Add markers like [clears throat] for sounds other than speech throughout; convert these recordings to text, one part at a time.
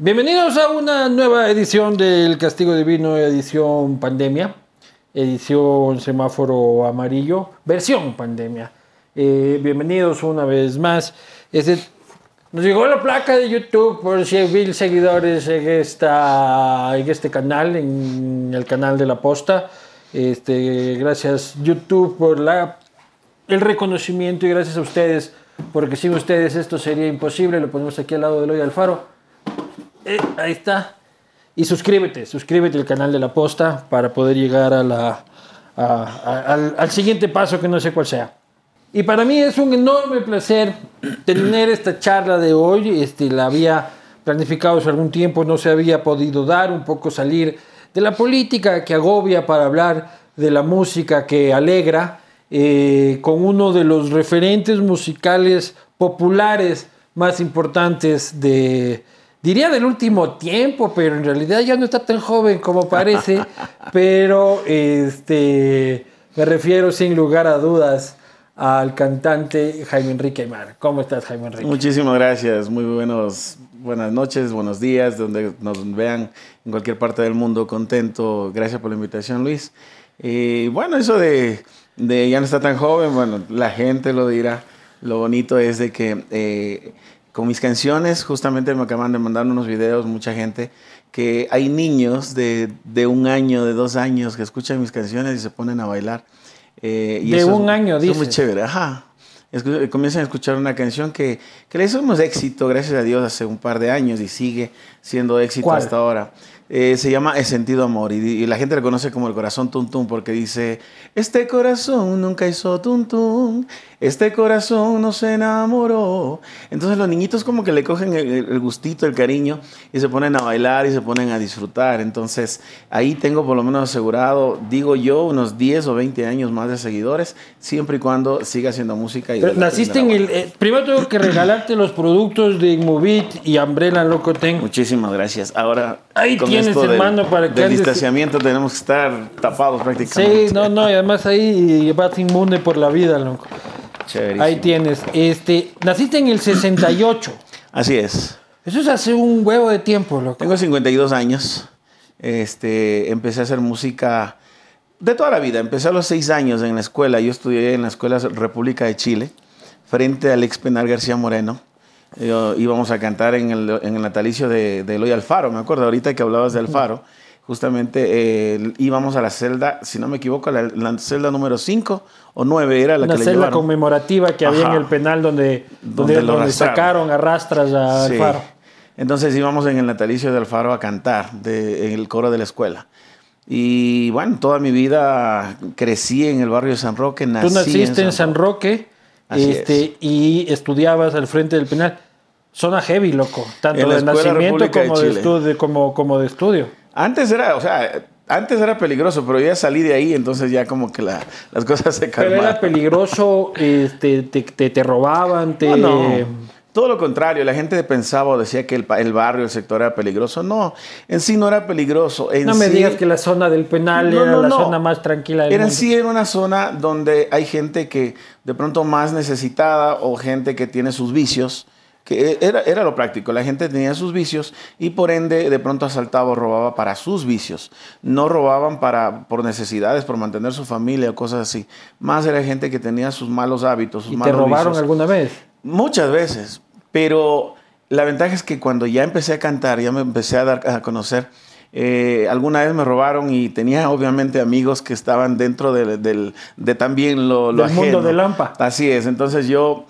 Bienvenidos a una nueva edición del Castigo Divino, edición pandemia, edición semáforo amarillo, versión pandemia. Eh, bienvenidos una vez más. Nos llegó la placa de YouTube por 100 mil seguidores en, este canal, en el canal de la posta. Este, gracias YouTube por la, el reconocimiento y gracias a ustedes, porque sin ustedes esto sería imposible. Lo ponemos aquí al lado del hoy Alfaro. Eh, ahí está. Y suscríbete, suscríbete al canal de la posta para poder llegar a la, al, al siguiente paso que no sé cuál sea. Y para mí es un enorme placer tener esta charla de hoy. Este, la había planificado hace algún tiempo, no se había podido dar, un poco salir de la política que agobia para hablar de la música que alegra, eh, con uno de los referentes musicales populares más importantes de, diría del último tiempo, pero en realidad ya no está tan joven como parece, [laughs] pero este, me refiero sin lugar a dudas al cantante Jaime Enrique Aymar. ¿Cómo estás, Jaime Enrique? Muchísimas gracias, muy buenos, buenas noches, buenos días, donde nos vean en cualquier parte del mundo, contento, gracias por la invitación, Luis. Y bueno, eso de, de ya no está tan joven, bueno, la gente lo dirá, lo bonito es de que... Eh, con mis canciones, justamente me acaban de mandar unos videos, mucha gente, que hay niños de, de un año, de dos años, que escuchan mis canciones y se ponen a bailar. Eh, y de un año, dice. Es muy chévere, ajá. comienzan a escuchar una canción que, que le hicimos éxito, gracias a Dios, hace un par de años y sigue siendo éxito hasta ahora. Eh, se llama El Sentido Amor y, la gente le conoce como el corazón tum tum porque dice, este corazón nunca hizo tum tum, este corazón no se enamoró. Entonces los niñitos como que le cogen el, gustito, el cariño y se ponen a bailar y se ponen a disfrutar. Entonces ahí tengo por lo menos asegurado, digo yo, unos 10 o 20 años más de seguidores, siempre y cuando siga haciendo música. Y naciste en el... Eh, primero tengo que regalarte los productos de Inmovit y Umbrella Locoten. Muchísimas gracias. Ahora... Ahí tienes, hermano, para que... El distanciamiento tenemos que estar tapados prácticamente. Sí, no, no, y además ahí vas inmune por la vida, loco. Ahí tienes. Este, naciste en el 68. Así es. Eso es hace un huevo de tiempo, loco. Tengo 52 años. Este, empecé a hacer música de toda la vida. Empecé a los 6 años en la escuela. Yo estudié en la Escuela República de Chile, frente al ex penal García Moreno. Íbamos a cantar en el, en el natalicio de, de Eloy Alfaro. Me acuerdo ahorita que hablabas de Alfaro justamente eh, íbamos a la celda, si no me equivoco, la, la celda número 5 o 9 era la Una que le celda conmemorativa que había en el penal donde, donde, donde, sacaron arrastras a Alfaro. Entonces íbamos en el natalicio de Alfaro a cantar en el coro de la escuela. Y bueno, toda mi vida crecí en el barrio de San Roque. Nací Tú naciste en San, Roque, este, y estudiabas al frente del penal. Zona heavy, loco. Tanto de nacimiento como de, estudio, como, como de estudio. Antes era, o sea, antes era peligroso, pero ya salí de ahí, entonces ya como que la, las cosas se calmaron. Pero era peligroso, este, te, te, robaban, te... No, Todo lo contrario, la gente pensaba o decía que el, el, barrio, el sector era peligroso. No, en sí no era peligroso. no me digas que la zona del penal era la zona más tranquila del era, En sí era una zona donde hay gente que de pronto más necesitada o gente que tiene sus vicios que era, era lo práctico. La gente tenía sus vicios y por ende de pronto asaltaba o robaba para sus vicios. No robaban para, por necesidades, por mantener su familia o cosas así. Más era gente que tenía sus malos hábitos, sus ¿Y te robaron alguna vez? Muchas veces, pero la ventaja es que cuando ya empecé a cantar, ya me empecé a dar a conocer, eh, alguna vez me robaron y tenía obviamente amigos que estaban dentro de, de también lo, lo del mundo de Lampa. Así es, entonces yo,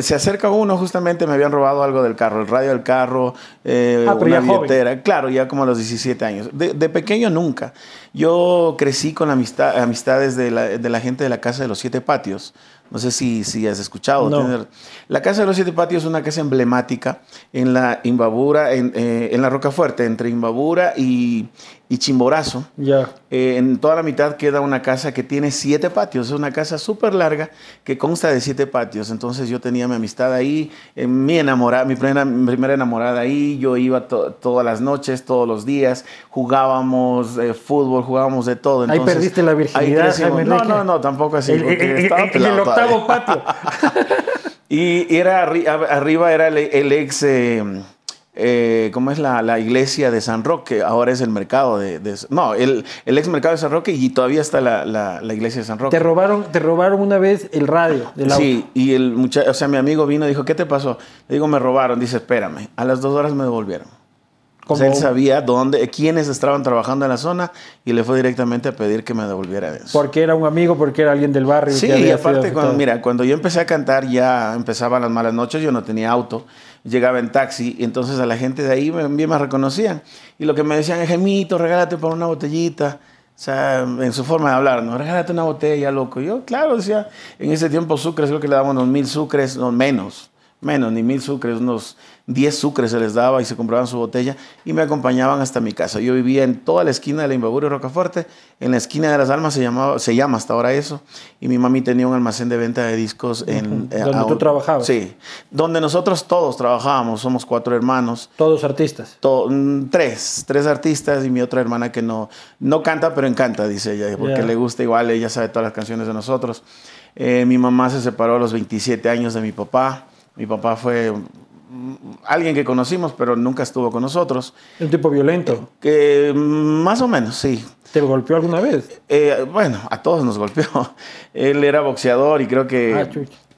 se acerca uno, justamente me habían robado algo del carro, el radio del carro, eh, ah, una billetera, claro, ya como a los 17 años. De, de, pequeño nunca. Yo crecí con amistad, amistades de la, de la gente de la Casa de los Siete Patios. No sé si, si has escuchado. La Casa de los Siete Patios es una casa emblemática en la Imbabura, en, eh, en la Rocafuerte, entre Imbabura y, y Chimborazo. Ya. Eh, en toda la mitad queda una casa que tiene siete patios. Es una casa súper larga que consta de siete patios. Entonces yo tenía mi amistad ahí, eh, mi enamorada, mi primera, primera enamorada ahí. Yo iba todas las noches, todos los días. Jugábamos eh, fútbol, jugábamos de todo. ahí perdiste la virginidad. no, no, no, tampoco así. El, el octavo patio. [laughs] y era arriba era el, ex eh, ¿cómo es la, la, iglesia de San Roque? Ahora es el mercado de... no, el, el, ex mercado de San Roque y todavía está la, la, la, iglesia de San Roque. Te robaron, te robaron una vez el radio del auto. Sí, y el muchacho, o sea, mi amigo vino y dijo, ¿qué te pasó? Le digo, me robaron. Dice, espérame. A las dos horas me devolvieron. O sea, él sabía dónde, quiénes estaban trabajando en la zona y le fue directamente a pedir que me devolviera eso. Porque era un amigo, porque era alguien del barrio. Sí, y aparte, cuando, mira, cuando yo empecé a cantar ya empezaban las malas noches, yo no tenía auto, llegaba en taxi y entonces a la gente de ahí bien me reconocían. Y lo que me decían es, Gemito, regálate por una botellita. O sea, en su forma de hablar, no, regálate una botella, loco. Yo, claro, decía, en ese tiempo sucres, creo que le daban unos mil sucres, no menos, menos, ni mil sucres, unos 10 sucres se les daba y se compraban su botella y me acompañaban hasta mi casa. Yo vivía en toda la esquina de la Imbabura y Rocafuerte, en la esquina de las Almas se, llamaba, se llama hasta ahora eso, y mi mami tenía un almacén de venta de discos en... Eh, ¿Donde tú trabajabas? Sí, donde nosotros todos trabajábamos, somos cuatro hermanos. ¿Todos artistas? Mm, tres, tres artistas y mi otra hermana que no, no canta, pero encanta, dice ella, porque le gusta igual, ella sabe todas las canciones de nosotros. Eh, mi mamá se separó a los 27 años de mi papá. Mi papá fue alguien que conocimos, pero nunca estuvo con nosotros. ¿Un tipo violento? Que más o menos, sí. ¿Te golpeó alguna vez? Eh, bueno, a todos nos golpeó. [laughs] Él era boxeador y creo que, ah,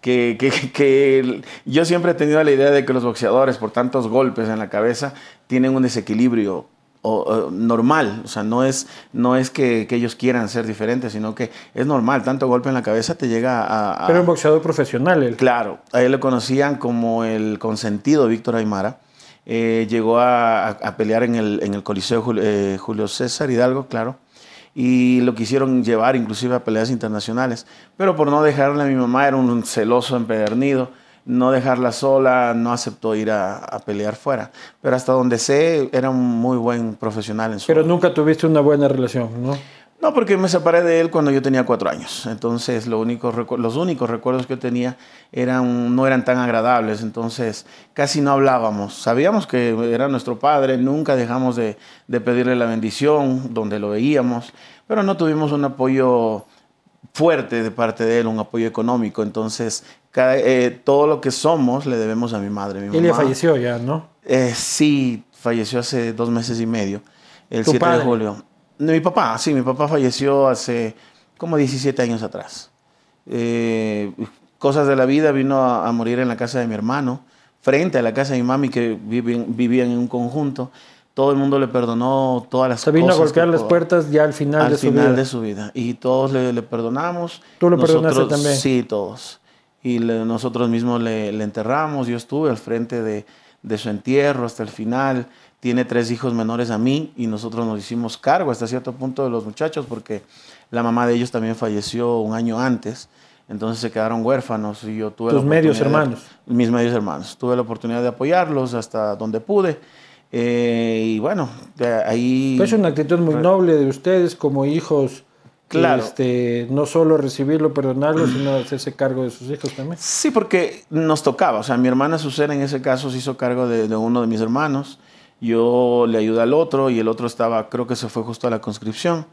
que, que, que, yo siempre he tenido la idea de que los boxeadores, por tantos golpes en la cabeza, tienen un desequilibrio o, normal, o sea, no es, no es que, que, ellos quieran ser diferentes, sino que es normal, tanto golpe en la cabeza te llega a... a Pero un boxeador profesional. Él. Claro, a él le conocían como el consentido Víctor Aymara. Eh, llegó a, a, pelear en el, en el Coliseo Julio, eh, Julio César Hidalgo, claro, y lo quisieron llevar inclusive a peleas internacionales, pero por no dejarle a mi mamá, era un celoso empedernido, no dejarla sola, no aceptó ir a, pelear fuera. Pero hasta donde sé, era un muy buen profesional en su Pero nunca tuviste una buena relación, ¿no? No, porque me separé de él cuando yo tenía cuatro años. Entonces, lo único, los únicos recuerdos que yo tenía eran, no eran tan agradables. Entonces, casi no hablábamos. Sabíamos que era nuestro padre, nunca dejamos de, de pedirle la bendición donde lo veíamos, pero no tuvimos un apoyo fuerte de parte de él, un apoyo económico. Entonces, eh, todo lo que somos le debemos a mi madre. Mi Él falleció ya, ¿no? Eh, sí, falleció hace dos meses y medio, el 7 de julio. Mi papá, sí, mi papá falleció hace como 17 años atrás. Eh, cosas de la vida, vino a, morir en la casa de mi hermano, frente a la casa de mi mami que vivían en un conjunto todo el mundo le perdonó todas las cosas. Se vino a golpear las puertas ya al final de su vida. Al final de su vida. Y todos le, le perdonamos. ¿Tú lo perdonaste también? Sí, todos. Y nosotros mismos le, le, enterramos. Yo estuve al frente de, de, su entierro hasta el final. Tiene tres hijos menores a mí y nosotros nos hicimos cargo hasta cierto punto de los muchachos porque la mamá de ellos también falleció un año antes. Entonces se quedaron huérfanos y yo tuve... ¿Tus medios hermanos? mis medios hermanos. Tuve la oportunidad de apoyarlos hasta donde pude eh, y bueno, ahí... es una actitud muy noble de ustedes como hijos. Claro. Este, no solo recibirlo, perdonarlo, sino hacerse cargo de sus hijos también. Sí, porque nos tocaba. O sea, mi hermana Susana en ese caso se hizo cargo de, de uno de mis hermanos. Yo le ayudé al otro y el otro estaba, creo que se fue justo a la conscripción.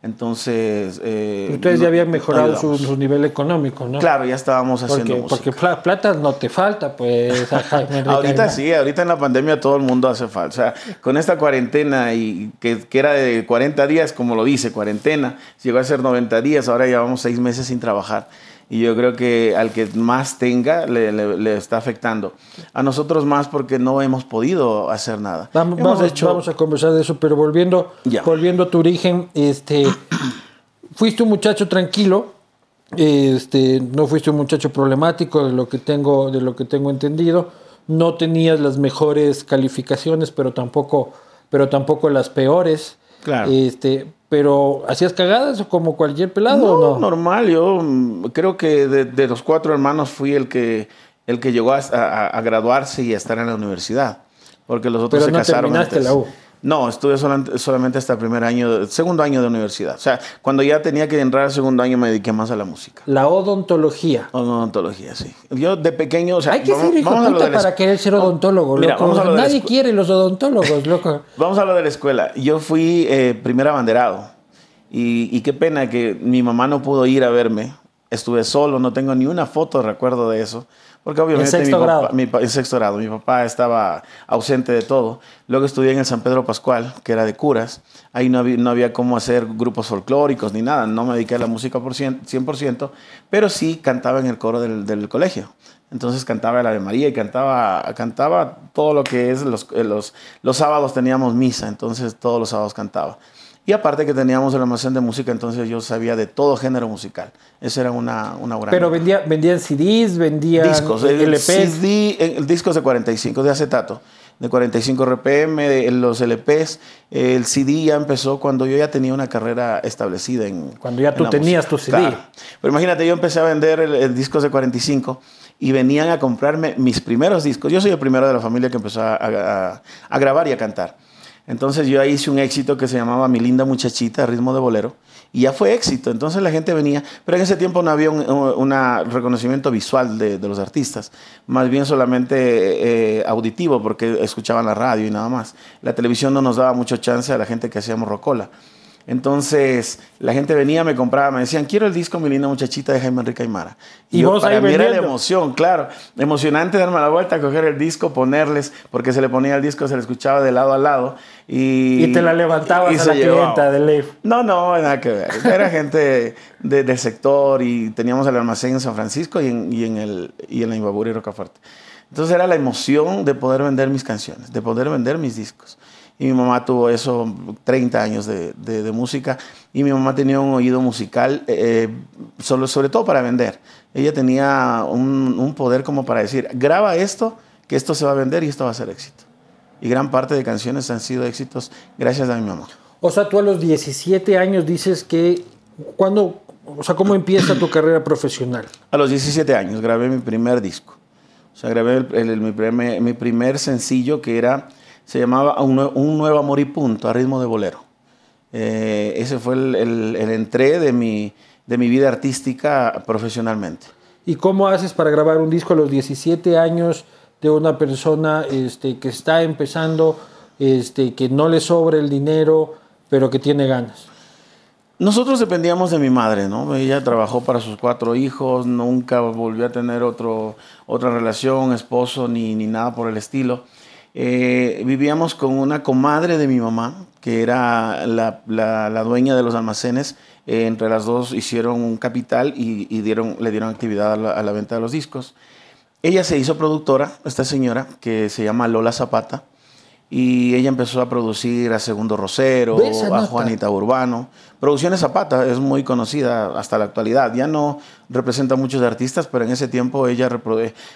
Entonces... Eh, Ustedes ya habían mejorado su, nivel económico, ¿no? Claro, ya estábamos haciendo porque, Porque plata no te falta, pues. [laughs] ahorita sí, ahorita en la pandemia todo el mundo hace falta. O sea, con esta cuarentena y que, que, era de 40 días, como lo dice, cuarentena, llegó a ser 90 días, ahora llevamos seis meses sin trabajar y yo creo que al que más tenga le, le, está afectando. A nosotros más porque no hemos podido hacer nada. Vamos, vamos, a conversar de eso, pero volviendo, volviendo a tu origen, este, [clears throat] fuiste un muchacho tranquilo, este, no fuiste un muchacho problemático de lo que tengo, de lo que tengo entendido, no tenías las mejores calificaciones, pero tampoco, pero tampoco las peores. Claro. Este, pero ¿hacías cagadas como cualquier pelado no, o no? normal. Yo mm, creo que de, los cuatro hermanos fui el que, el que llegó a, graduarse y a estar en la universidad. Porque los otros pero se no casaron. Terminaste la U. No, estuve solamente, hasta el primer año, segundo año de universidad. O sea, cuando ya tenía que entrar al segundo año me dediqué más a la música. La odontología. Odontología, sí. Yo de pequeño, o sea, hay que ser hijo puta para querer ser odontólogo, Mira, Vamos a Nadie quiere los odontólogos, [laughs] loco. vamos a lo de la escuela. Yo fui eh, primer abanderado y, y qué pena que mi mamá no pudo ir a verme. Estuve solo, no tengo ni una foto, recuerdo de eso Porque obviamente En sexto mi papá- grado. mi pa- en sexto grado, mi papá estaba ausente de todo. Luego estudié en el San Pedro Pascual, que era de curas. Ahí no había, no había cómo hacer grupos folclóricos ni nada. No me dediqué a la música por cien- 100%, pero sí cantaba en el coro del, del colegio. Entonces cantaba el Ave María y cantaba, cantaba todo lo que es los, eh, los, los sábados teníamos misa, entonces todos los sábados cantaba. Y aparte que teníamos el almacén de música, entonces yo sabía de todo género musical. Esa era una, una gran... Pero vendía, vendían CDs, vendían discos, el LPs. CD, el discos de 45 de acetato, de 45 RPM, de los LPs. El CD ya empezó cuando yo ya tenía una carrera establecida en Cuando ya en tú la tenías música. tu CD. Claro. Pero imagínate, yo empecé a vender el, el discos de 45 y venían a comprarme mis primeros discos. Yo soy el primero de la familia que empezó a, a- a grabar y a cantar. Entonces yo ahí hice un éxito que se llamaba Mi linda muchachita, ritmo de bolero, y ya fue éxito. Entonces la gente venía, pero en ese tiempo no había un una reconocimiento visual de, de los artistas, más bien solamente eh, auditivo, porque escuchaban la radio y nada más. La televisión no nos daba mucho chance a la gente que hacíamos rocola. Entonces, la gente venía, me compraba, me decían, quiero el disco Mi linda muchachita de Jaime Enrique Aymara. Y vos para ahí mí era la vendiendo. emoción, claro. Emocionante darme la vuelta, coger el disco, ponerles, porque se le ponía el disco, se le escuchaba de lado a lado. Y, Y te la levantabas y a la clienta de Leif. No, no, nada que ver. Era gente de- del sector y teníamos el almacén en San Francisco y en, y en, el, y en la Imbabura y Rocafuerte. Entonces era la emoción de poder vender mis canciones, de poder vender mis discos. Y mi mamá tuvo eso, 30 años de, de- de música, y mi mamá tenía un oído musical, eh, solo, sobre todo para vender. Ella tenía un, un poder como para decir, graba esto, que esto se va a vender y esto va a ser éxito. Y gran parte de canciones han sido éxitos gracias a mi mamá. O sea, tú a los 17 años dices que. ¿Cuándo, o sea, ¿cómo empieza tu carrera profesional? A los 17 años grabé mi primer disco. O sea, grabé el- el- mi, primer, mi primer sencillo que era, se llamaba Un, Un Nuevo Amor y Punto, a ritmo de bolero. Eh, ese fue el, el, el entré de mi, de mi vida artística profesionalmente. ¿Y cómo haces para grabar un disco a los 17 años de una persona este, que está empezando, este, que no le sobra el dinero, pero que tiene ganas? Nosotros dependíamos de mi madre, ¿no? Ella trabajó para sus cuatro hijos, nunca volvió a tener otro, otra relación, esposo, ni, ni nada por el estilo. Eh, vivíamos con una comadre de mi mamá, que era la, la- dueña de los almacenes. Eh, entre las dos hicieron un capital y, dieron, le dieron actividad a la venta de los discos. Ella se hizo productora, esta señora, que se llama Lola Zapata, y ella empezó a producir a Segundo Rosero, a. Juanita Urbano. Producciones Zapata es muy conocida hasta la actualidad. Ya no representa a muchos artistas, pero en ese tiempo ella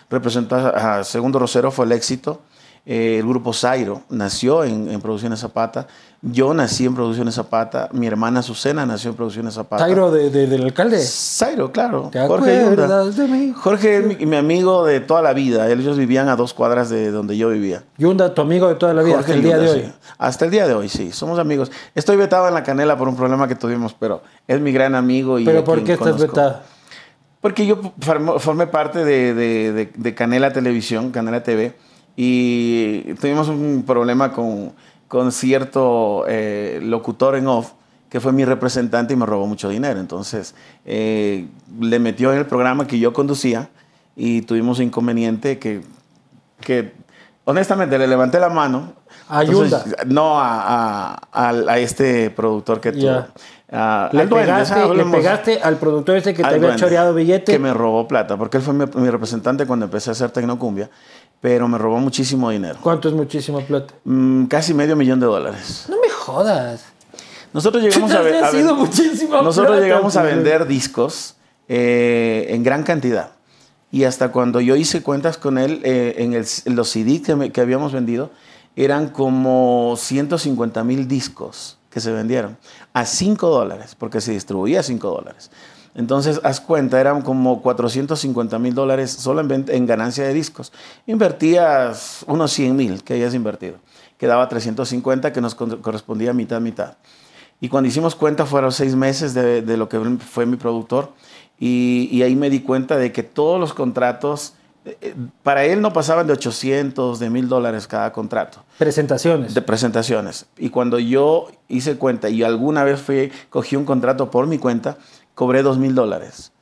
representó a a Segundo Rosero, fue el éxito. Eh, el grupo Zairo nació en, en Producciones Zapata. Yo nací en Producciones Zapata. Mi hermana Azucena nació en Producciones Zapata. Tairo de, de- del alcalde. Zairo, claro. ¿Te Jorge de mí? Jorge es mi, mi amigo de toda la vida. Ellos vivían a dos cuadras de donde yo vivía. Yunda, tu amigo de toda la vida, Jorge hasta el día de hoy. sí. Hasta el día de hoy, sí. Somos amigos. Estoy vetado en la canela por un problema que tuvimos, pero es mi gran amigo. Y ¿Pero por qué estás conozco. vetado? Porque yo formé parte de, de- de- de Canela Televisión, Canela TV, y tuvimos un problema con, con cierto eh, locutor en off que fue mi representante y me robó mucho dinero. Entonces, eh, le metió en el programa que yo conducía y tuvimos un inconveniente que, que honestamente, le levanté la mano. A Entonces. No a, a- al- a este productor que tuvo. Ya. a- Le duende, pegaste, le pegaste al productor ese que te había duende, choreado billete. Que me robó plata, porque él fue mi, mi representante cuando empecé a hacer Tecnocumbia, pero me robó muchísimo dinero. ¿Cuánto es muchísima plata? Mm, casi medio millón de dólares. No me jodas. Nosotros llegamos a, sido Nosotros plata, llegamos a vender discos eh, en gran cantidad. Y hasta cuando yo hice cuentas con él, eh, en, el- en los CD que, me- que habíamos vendido, eran como 150 mil discos que se vendieron a 5 dólares, porque se distribuía a 5 dólares. Entonces, haz cuenta, eran como 450 mil dólares solo en, ganancia de discos. Invertías unos 100 mil que hayas invertido. Quedaba 350 que nos correspondía mitad, mitad. Y cuando hicimos cuenta fueron seis meses de, de lo que fue mi productor y, y ahí me di cuenta de que todos los contratos, eh, para él no pasaban de 800, de mil dólares cada contrato Presentaciones. de presentaciones. Y cuando yo hice cuenta y alguna vez fui, cogí un contrato por mi cuenta, cobré dos mil dólares.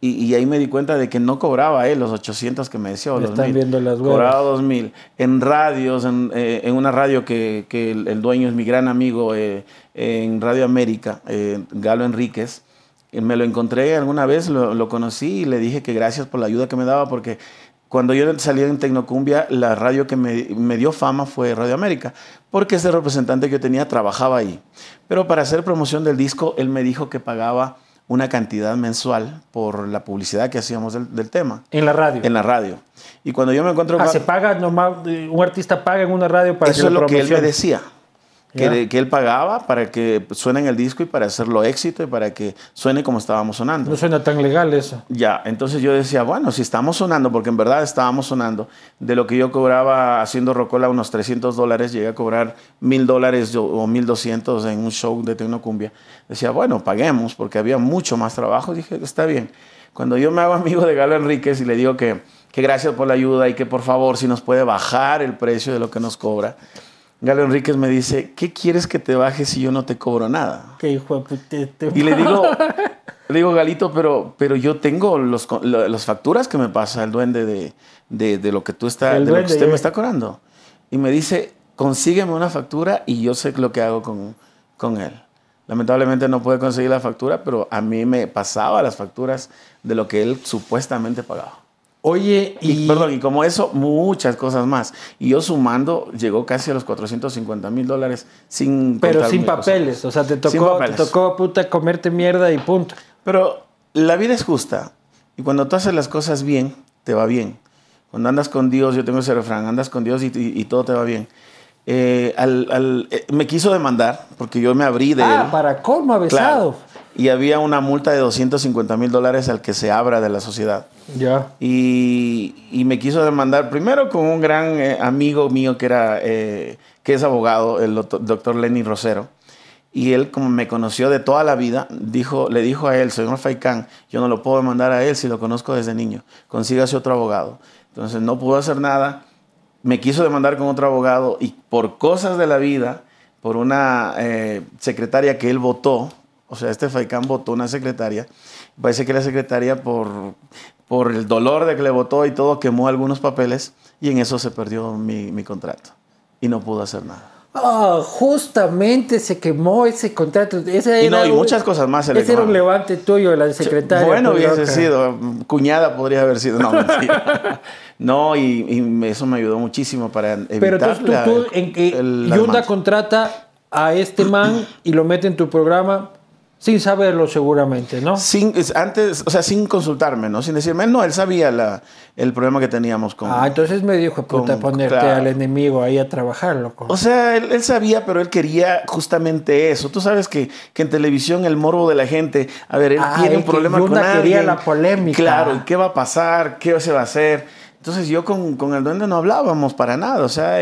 y, ahí me di cuenta de que no cobraba él los 800 que me decía. O los están viendo las Cobraba 2000. En radios, en, eh, en una radio que, que el, dueño es mi gran amigo eh, en Radio América, eh, Galo Enríquez. Me lo encontré alguna vez, lo, lo, conocí y le dije que gracias por la ayuda que me daba porque cuando yo salí en Tecnocumbia, la radio que me, me, dio fama fue Radio América, porque ese representante que yo tenía trabajaba ahí. Pero para hacer promoción del disco, él me dijo que pagaba una cantidad mensual por la publicidad que hacíamos del, tema. En la radio. En la radio. Y cuando yo me encuentro... Ah, se paga normal, un artista paga en una radio para Eso que es lo que él me decía que, que, él pagaba para que suene en el disco y para hacerlo éxito y para que suene como estábamos sonando. No suena tan legal eso. Ya, entonces yo decía, bueno, si estamos sonando, porque en verdad estábamos sonando, de lo que yo cobraba haciendo Rocola unos 300 dólares, llegué a cobrar mil dólares o 1200 en un show de Tecnocumbia. Decía, bueno, paguemos, porque había mucho más trabajo. Dije, está bien. Cuando yo me hago amigo de Galo Enríquez y le digo que, que gracias por la ayuda y que por favor si nos puede bajar el precio de lo que nos cobra, Galo Enríquez me dice, ¿qué quieres que te baje si yo no te cobro nada? Qué hijo de putete. Y le [laughs] digo, le digo, Galito, pero, pero yo tengo los, las facturas que me pasa el duende de, de, de lo que tú está, de lo que usted me está cobrando. Y me dice, consígueme una factura y yo sé lo que hago con, con él. Lamentablemente no puede conseguir la factura, pero a mí me pasaba las facturas de lo que él supuestamente pagaba. Oye, y, Perdón, y como eso, muchas cosas más. Y yo sumando, llegó casi a los 450 mil dólares sin... Pero sin papeles, o sea, te tocó, te tocó puta comerte mierda y punto. Pero la vida es justa. Y cuando tú haces las cosas bien, te va bien. Cuando andas con Dios, yo tengo ese refrán, andas con Dios y, todo te va bien. Eh, al, eh, me quiso demandar porque yo me abrí de ah, para colmo besado y había una multa de 250 mil dólares al que se abra de la sociedad. Ya. Y, y, me quiso demandar primero con un gran eh, amigo mío que, era, eh, que es abogado, el doctor Lenny Rosero. Y él, como me conoció de toda la vida, dijo, le dijo a él, señor Faikán, yo no lo puedo demandar a él si lo conozco desde niño. Consígase otro abogado. Entonces no pudo hacer nada. Me quiso demandar con otro abogado y por cosas de la vida, por una eh, secretaria que él votó, o sea, este Faikán votó una secretaria. Parece que la secretaria, por, por el dolor de que le votó y todo, quemó algunos papeles y en eso se perdió mi, mi contrato. Y no pudo hacer nada. Ah, justamente se quemó ese contrato. y no, y muchas cosas más. ese era un levante tuyo, la secretaria. Bueno, hubiese sido. Cuñada podría haber sido. No, [laughs] mentira. no, y, eso me ayudó muchísimo para evitar Pero tú, tú, en que Yunda contrata a este man y lo mete en tu programa sin saberlo seguramente, ¿no? Sin, antes, o sea, sin consultarme, ¿no? Sin decirme, no, él sabía la, el problema que teníamos con... Ah, entonces me dijo, puta, ponerte al enemigo ahí a trabajar, loco. O sea, él, sabía, pero él quería justamente eso. Tú sabes que, que en televisión el morbo de la gente, a ver, él ah, tiene un problema con alguien. quería la polémica. Claro, ¿qué va a pasar? ¿Qué se va a hacer? Entonces yo con, con, el duende no hablábamos para nada. O sea,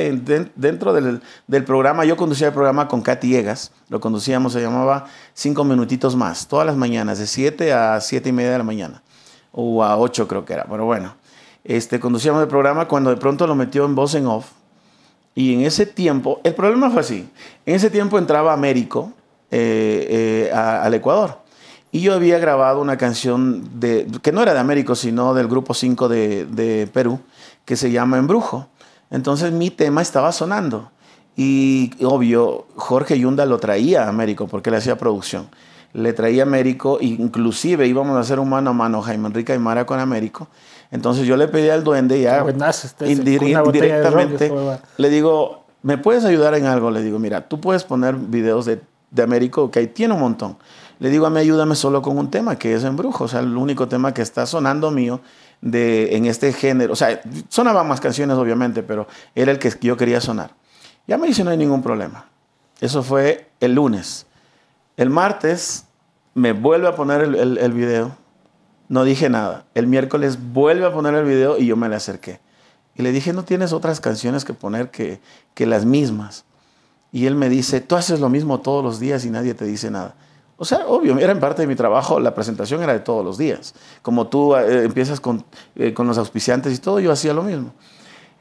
dentro del, del, programa, yo conducía el programa con Katy Egas. Lo conducíamos, se llamaba Cinco Minutitos Más, todas las mañanas, de 7 a 7 y media de la mañana. O a 8 creo que era. Pero bueno, este, conducíamos el programa cuando de pronto lo metió en voz en off. Y en ese tiempo, el problema fue así. En ese tiempo entraba Américo eh, eh, al Ecuador. Y yo había grabado una canción de, que no era de Américo, sino del grupo 5 de, de, Perú, que se llama Embrujo. Entonces mi tema estaba sonando. Y obvio, Jorge Yunda lo traía a Américo porque le hacía producción. Le traía a Américo, inclusive íbamos a hacer un mano a mano Jaime Enrique Aymara con Américo. Entonces yo le pedí al duende ya indirectamente, le digo, ¿me puedes ayudar en algo? Le digo, mira, tú puedes poner videos de, de Américo, que ahí tiene un montón le digo a mí, ayúdame solo con un tema, que es Embrujo, o sea, el único tema que está sonando mío de, en este género. O sea, sonaban más canciones, obviamente, pero era el que yo quería sonar. Ya me dice, no hay ningún problema. Eso fue el lunes. El martes me vuelve a poner el, el, video. No dije nada. El miércoles vuelve a poner el video y yo me le acerqué. Y le dije, ¿no tienes otras canciones que poner que, que las mismas? Y él me dice, tú haces lo mismo todos los días y nadie te dice nada. O sea, obvio, era en parte de mi trabajo, la presentación era de todos los días. Como tú eh, empiezas con, eh, con, los auspiciantes y todo, yo hacía lo mismo.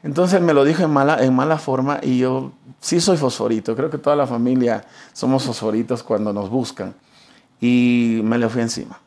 Entonces me lo dijo en mala, en mala forma y yo sí soy fosforito, creo que toda la familia somos fosforitos cuando nos buscan. Y me le fui encima.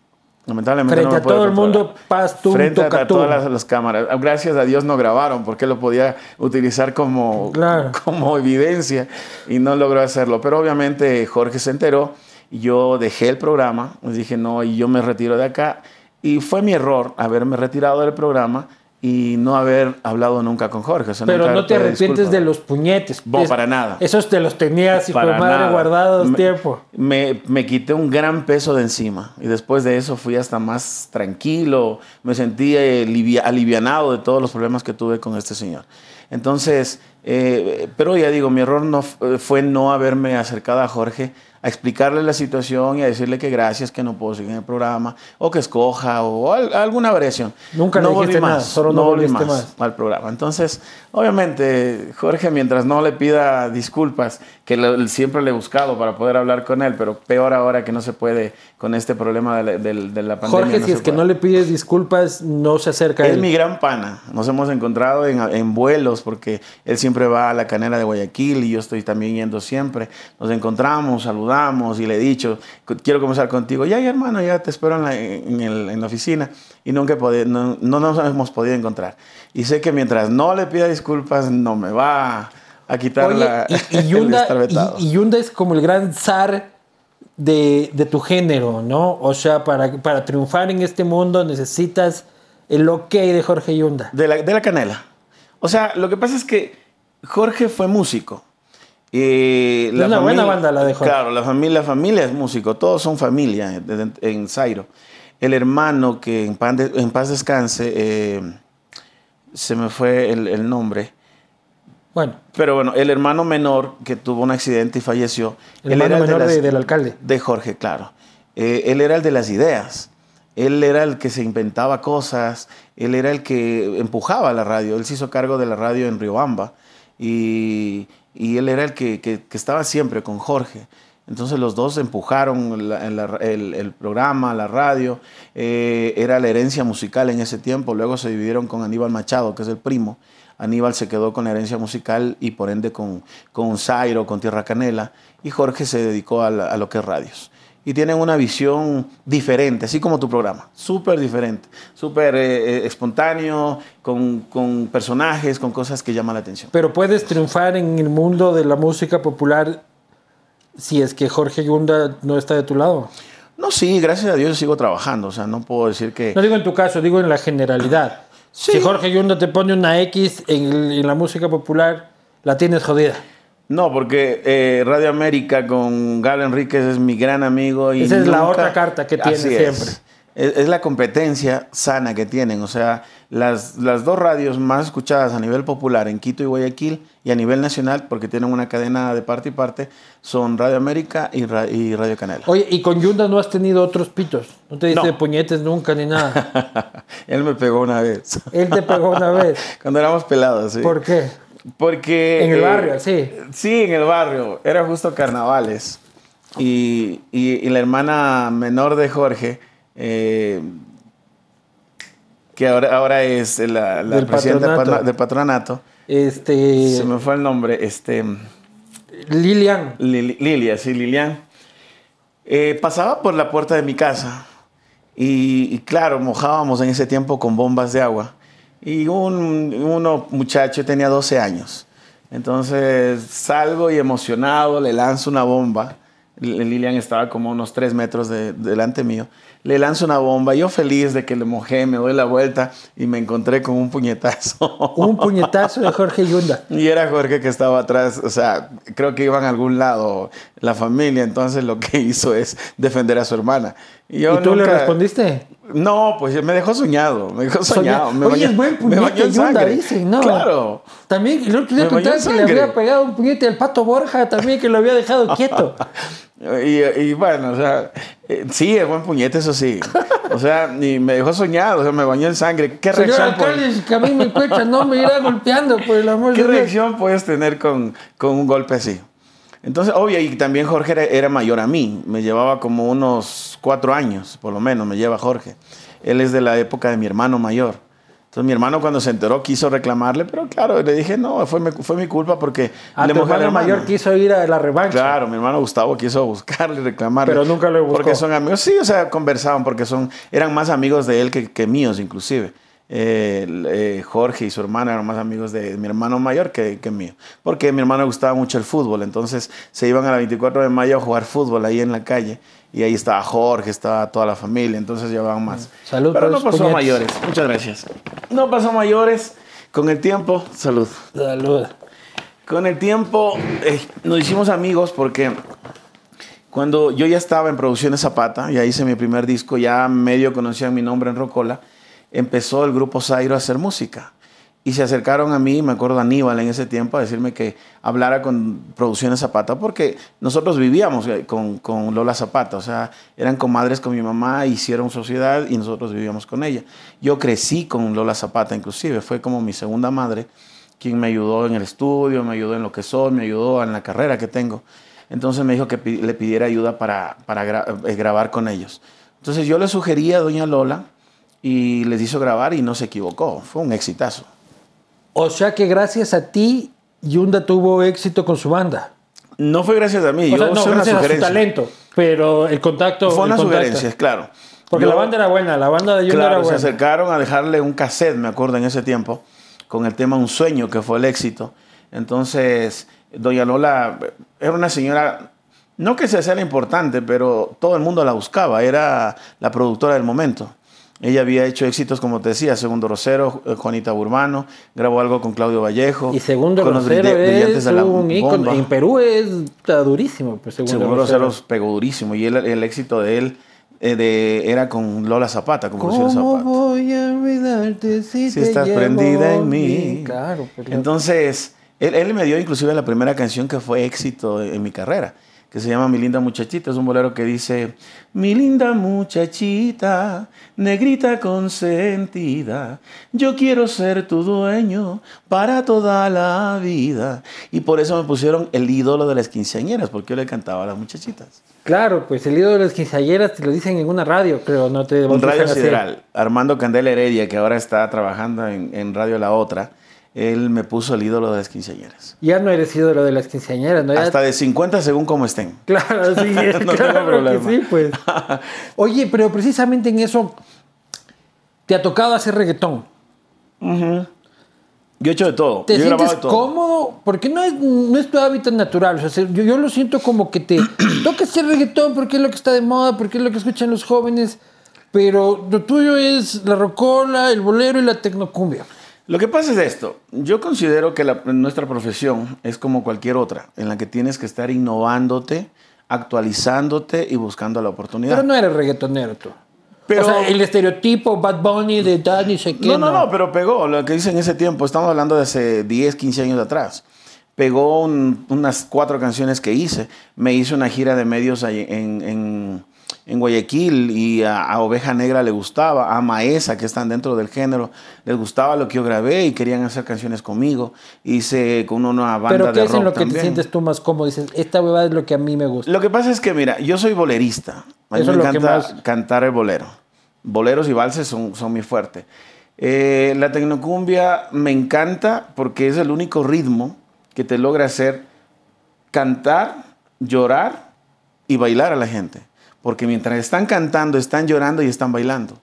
Lamentablemente Frente no me a todo el mundo, paz, tum, Frente a, todas las, las cámaras. Gracias a Dios no grabaron porque lo podía utilizar como, Claro. [laughs] como evidencia y no logró hacerlo. Pero obviamente Jorge se enteró. y Yo dejé el programa, dije no, y yo me retiro de acá. Y fue mi error haberme retirado del programa y no haber hablado nunca con Jorge. o sea, Pero no te arrepientes de los puñetes. No, Es- para nada. Esos te los tenías, hijo de madre, nada. guardados Me- tiempo. Me, me quité un gran peso de encima y después de eso fui hasta más tranquilo, me sentí eh, livia- alivianado de todos los problemas que tuve con este señor. Entonces, eh, pero ya digo, mi error no f- fue no haberme acercado a Jorge a explicarle la situación y a decirle que gracias, que no puedo seguir en el programa, o que escoja, o al- alguna variación. Nunca le no volví nada, más, solo no volví más. al programa. Entonces, obviamente, Jorge, mientras no le pida disculpas, que lo- siempre le he buscado para poder hablar con él, pero peor ahora que no se puede con este problema de la, de- de la pandemia. Jorge, si se es que no le pides disculpas, no se acerca a Es él. mi gran pana. Nos hemos encontrado en, en vuelos porque él siempre va a la canela de Guayaquil y yo estoy también yendo siempre. Nos encontramos, saludamos y le he dicho, "Cu- quiero conversar contigo. Ya, ya, hermano, ya te espero en la, en el- en la oficina. Y nunca he podido- no, no nos hemos podido encontrar. Y sé que mientras no le pida disculpas, no me va a quitar Oye, la, y, y [laughs] el Yunda, estar vetado. y- y Yunda es como el gran zar de, de tu género, ¿no? O sea, para, para triunfar en este mundo necesitas el ok de Jorge Yunda. De la, de la canela. O sea, lo que pasa es que Jorge fue músico. Eh, Es una buena banda la de Jorge. Claro, la familia, la familia es músico, todos son familia en, en Zairo. El hermano que en, pan de- en paz descanse, eh, se me fue el, el nombre, Bueno, pero bueno, el hermano menor que tuvo un accidente y falleció. el él hermano era menor las- de- del alcalde. de Jorge, claro. Eh, él era el de las ideas. Él era el que se inventaba cosas. Él era el que empujaba la radio. Él se hizo cargo de la radio en Riobamba. Y, y él era el que, que- que estaba siempre con Jorge. Entonces los dos empujaron la- el, programa, la radio. Eh, era la herencia musical en ese tiempo. Luego se dividieron con Aníbal Machado, que es el primo. Aníbal se quedó con la herencia musical y por ende con, con Zairo, con Tierra Canela. Y Jorge se dedicó a lo que es radios. Y tienen una visión diferente, así como tu programa. Súper diferente. Súper eh, eh, espontáneo, con, con personajes, con cosas que llaman la atención. Pero puedes triunfar en el mundo de la música popular si es que Jorge Yunda no está de tu lado. No, sí, gracias a Dios sigo trabajando. O sea, no puedo decir que... No digo en tu caso, digo en la generalidad. [clears throat] Sí. Si Jorge Yunda te pone una X en, la música popular, la tienes jodida. No, porque eh, Radio América con Galo Enríquez es mi gran amigo. Y Esa es la otra carta que tiene Así siempre. Es. Es, es la competencia sana que tienen. O sea, las, las dos radios más escuchadas a nivel popular en Quito y Guayaquil y a nivel nacional, porque tienen una cadena de parte y parte, son Radio América y, Ra- y Radio Canela. Oye, y con Yunda no has tenido otros pitos. No te dice No. puñetes nunca ni nada. [laughs] Él me pegó una vez. Él te pegó una vez. [laughs] Cuando éramos pelados, sí. ¿Por qué? Porque... En el eh, barrio, sí. Sí, en el barrio. Era justo carnavales. Y, y- y la hermana menor de Jorge, eh, que ahora, ahora es la, la Del presidenta patronato. del patronato, Este. se me fue el nombre, este, Lilian. Lili- Lilia, sí, Lilian, eh, pasaba por la puerta de mi casa y, y claro, mojábamos en ese tiempo con bombas de agua. Y un uno muchacho tenía 12 años. Entonces salgo y emocionado le lanzo una bomba. Lilian estaba como unos 3 metros de- delante mío. Le lanzo una bomba. Yo feliz de que le mojé, me doy la vuelta y me encontré con un puñetazo. [laughs] Un puñetazo de Jorge Yunda. Y era Jorge que estaba atrás, o sea, creo que iban a algún lado la familia, entonces lo que [laughs] hizo es defender a su hermana. Y, yo ¿Y tú le nunca- respondiste? No, pues me dejó soñado, me dejó soñado. Me Oye, bañó- es buen me puñete bañó en sangre. dicen, ¿no? Claro. También Me en que le había pegado un puñete al pato Borja también, que lo había dejado [laughs] quieto. Y, y bueno, o sea, eh, sí, es buen puñete, eso sí. O sea, y me dejó soñado, o sea, me bañó en sangre. ¿Qué Señor reacción, alcalde, que a mí me encuentra, no me irá golpeando, por el amor ¿Qué de Dios. reacción puedes tener con, con un golpe así? Entonces, obvio, y también Jorge era, era mayor a mí, me llevaba como unos cuatro años, por lo menos, me lleva Jorge. Él es de la época de mi hermano mayor. Entonces mi hermano cuando se enteró quiso reclamarle, pero claro, le dije, no, fue, fue mi culpa porque... A le tu hermano mayor quiso ir a la revancha. Claro, mi hermano Gustavo quiso buscarle, reclamarle. Pero nunca lo buscó. Porque son amigos, sí, o sea, conversaban porque son, eran más amigos de él que, que míos inclusive. Eh, eh, Jorge y su hermana eran más amigos de mi hermano mayor que, que mío. Porque a mi hermano gustaba mucho el fútbol, entonces se iban a la 24 de mayo a jugar fútbol ahí en la calle y ahí estaba Jorge, estaba toda la familia, entonces llevaban más. Salud, Pero no pues, pasó puñetes. mayores. Muchas gracias. No pasó mayores. Con el tiempo, salud. Salud. Con el tiempo eh, nos hicimos amigos porque cuando yo ya estaba en Producciones Zapata, ya hice mi primer disco, ya medio conocían mi nombre en Rocola, empezó el grupo Zairo a hacer música. Y se acercaron a mí, me acuerdo Aníbal en ese tiempo, a decirme que hablara con Producciones Zapata, porque nosotros vivíamos eh, con, con Lola Zapata, o sea, eran comadres con mi mamá, hicieron sociedad y nosotros vivíamos con ella. Yo crecí con Lola Zapata, inclusive, fue como mi segunda madre, quien me ayudó en el estudio, me ayudó en lo que soy, me ayudó en la carrera que tengo. Entonces me dijo que le pidiera ayuda para, para eh, grabar con ellos. Entonces yo le sugerí a Doña Lola y les hizo grabar y no se equivocó. Fue un exitazo. O sea que gracias a ti, Yunda tuvo éxito con su banda. No fue gracias a mí, O yo sea, no, una gracias a su talento, pero el contacto... Fue una contacto. sugerencia, claro. Porque Yo- la banda era buena, la banda de Yunda Claro, era se buena. acercaron a dejarle un cassette, me acuerdo, en ese tiempo, con el tema Un sueño, que fue el éxito. Entonces, Doña Lola eh, era una señora, no que se hacía la importante, pero todo el mundo la buscaba, era la productora del momento. Ella había hecho éxitos, como te decía, Segundo Rosero, eh, Juanita Burbano, grabó algo con Claudio Vallejo. Y Segundo con Rosero es un ícono. En Perú es está durísimo. Pues, Segundo, Segundo Rosero. Rosero pegó durísimo y el, el éxito de él eh, de, era con Lola Zapata, con ¿Cómo Zapata. voy a olvidarte si, si te estás llevo prendida en mí. Claro, Entonces, él, él me dio inclusive la primera canción que fue éxito en mi carrera, que se llama Mi linda muchachita. Es un bolero que dice, mi linda muchachita, negrita consentida, yo quiero ser tu dueño para toda la vida. Y por eso me pusieron el ídolo de las quinceañeras, porque yo le cantaba a las muchachitas. claro, pues el ídolo de las quinceañeras te lo dicen en una radio, creo, no te Un Radio. Sideral, Armando Candela Heredia, que ahora está trabajando en, en Radio La Otra, él me puso el ídolo de las quinceañeras. Ya no eres ídolo de las quinceañeras, ¿no? Hasta de 50 según como estén. [laughs] Claro, sí, [laughs] No claro que problema. sí, pues. [laughs] Oye, pero precisamente en eso te ha tocado hacer reggaetón. Yo he hecho de todo. ¿Te yo sientes todo. cómodo? Porque no es, no es tu hábitat natural. O sea, yo, yo lo siento como que te [clears throat] toca hacer reggaetón porque es lo que está de moda, porque es lo que escuchan los jóvenes. Pero lo tuyo es la rocola, el bolero y la tecnocumbia. Lo que pasa es esto. Yo considero que la- nuestra profesión es como cualquier otra, en la que tienes que estar innovándote, actualizándote y buscando la oportunidad. Pero no eres reggaetonero tú. Pero- o sea, el estereotipo Bad Bunny de Danny, sé qué. No, no, no, pero pegó. Lo que hice en ese tiempo, estamos hablando de hace 10, 15 años atrás. Pegó un- unas cuatro canciones que hice. Me hice una gira de medios en- en Guayaquil y a, a Oveja Negra le gustaba, a Maesa, que están dentro del género, les gustaba lo que yo grabé y querían hacer canciones conmigo. Hice con una banda Pero de ¿qué es rock en lo que te también. sientes tú más cómodo? Dices, esta huevada es lo que a mí me gusta. Lo que pasa es que, mira, yo soy bolerista. A mí Eso me encanta más- cantar el bolero. Boleros y valses son, son mi fuerte. Eh, la tecnocumbia me encanta porque es el único ritmo que te logra hacer cantar, llorar y bailar a la gente. Porque mientras están cantando, están llorando y están bailando.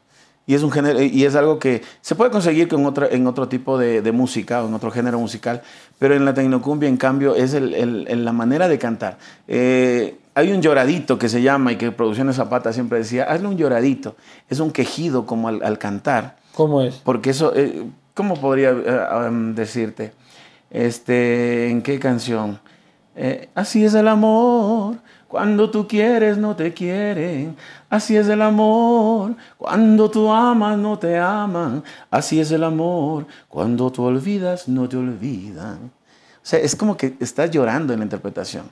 Y es, un género, y es algo que se puede conseguir con otra, en otro tipo de, de música o en otro género musical, pero en la tecnocumbia, en cambio, es el- el- el- la manera de cantar. Eh, hay un lloradito que se llama y que Producciones Zapata siempre decía, hazle un lloradito. Es un quejido como al, al cantar, ¿Cómo es? porque eso, eh, ¿cómo podría eh, um, decirte? Este, ¿En qué canción? Eh, así es el amor, cuando tú quieres no te quieren. Así es el amor, cuando tú amas no te aman. Así es el amor, cuando tú olvidas no te olvidan. O sea, es como que estás llorando en la interpretación.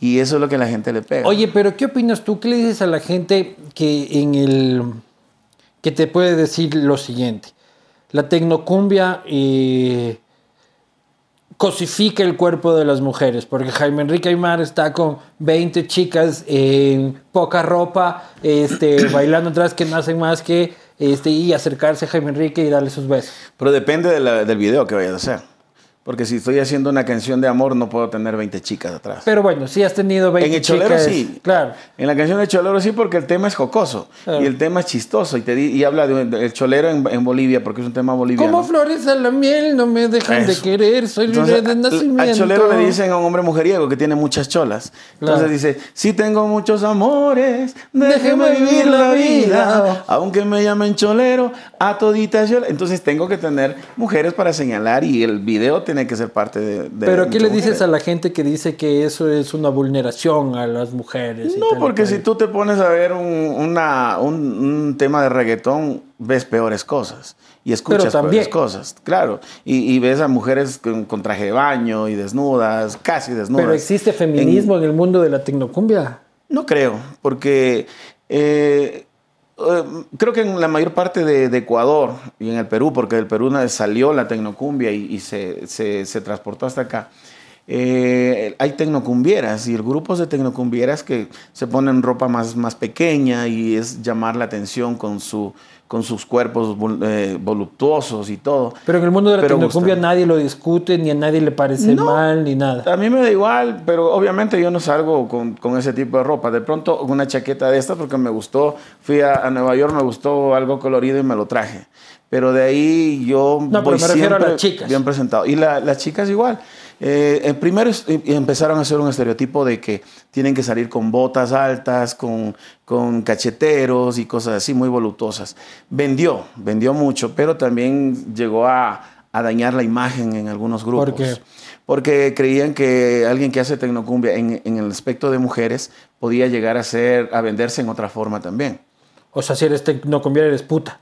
Y eso es lo que la gente le pega. Oye, pero ¿qué opinas tú? ¿Qué le dices a la gente que en el que te puede decir lo siguiente? La tecnocumbia eh, cosifica el cuerpo de las mujeres, porque Jaime Enrique Aymar está con 20 chicas en poca ropa, este, [clears throat] bailando atrás que no hacen más que este, y acercarse a Jaime Enrique y darle sus besos. Pero depende de la- del video que vayas a hacer. Porque si estoy haciendo una canción de amor, no puedo tener 20 chicas atrás. Pero bueno, sí has tenido 20 en el cholero chicas, sí. Claro. En la canción de Cholero sí, porque el tema es jocoso. Claro. Y el tema es chistoso. Y, te y habla del de, el cholero en, en Bolivia, porque es un tema boliviano. Como flores a la miel, no me dejan de Eso. querer, soy Entonces, libre de nacimiento. Al cholero le dicen a un hombre mujeriego que tiene muchas cholas. Entonces Claro. dice, si tengo muchos amores, déjeme Déjeme vivir la vida. vida. Aunque me llamen cholero, a toditas yo. Entonces tengo que tener mujeres para señalar y el video tiene que ser parte de... de Pero ¿qué le dices a la gente que dice que eso es una vulneración a las mujeres? y No, tal porque si tú te pones a ver un, una- un, un tema de reggaetón, ves peores cosas. Y escuchas peores cosas, claro. Y, y ves a mujeres con, con traje de baño y desnudas, casi desnudas. Pero existe feminismo en... el mundo de la tecnocumbia. No creo, porque eh, creo que en la mayor parte de, Ecuador y en el Perú, porque del Perú salió la tecnocumbia y, se- se transportó hasta acá. Eh, hay tecnocumbieras y grupos de tecnocumbieras que se ponen ropa más, más pequeña y es llamar la atención con, su, con sus cuerpos eh, voluptuosos y todo. Pero en el mundo de la Pero tecnocumbia gusta. nadie lo discute, ni a nadie le parece No. mal, ni nada. A mí me da igual, pero obviamente yo no salgo con, con ese tipo de ropa. De pronto una chaqueta de esta porque me gustó, fui a, a Nueva York, me gustó algo colorido y me lo traje. Pero de ahí yo No, pero voy me refiero a siempre las chicas. bien presentado. Y la- las chicas igual. Eh, primero empezaron a hacer un estereotipo de que tienen que salir con botas altas, con, con cacheteros y cosas así muy voluptuosas. Vendió, vendió mucho, pero también llegó a, a dañar la imagen en algunos grupos. ¿Por qué? Porque creían que alguien que hace tecnocumbia en, en el aspecto de mujeres podía llegar a ser, a venderse en otra forma también. O sea, si eres tecnocumbia, eres puta.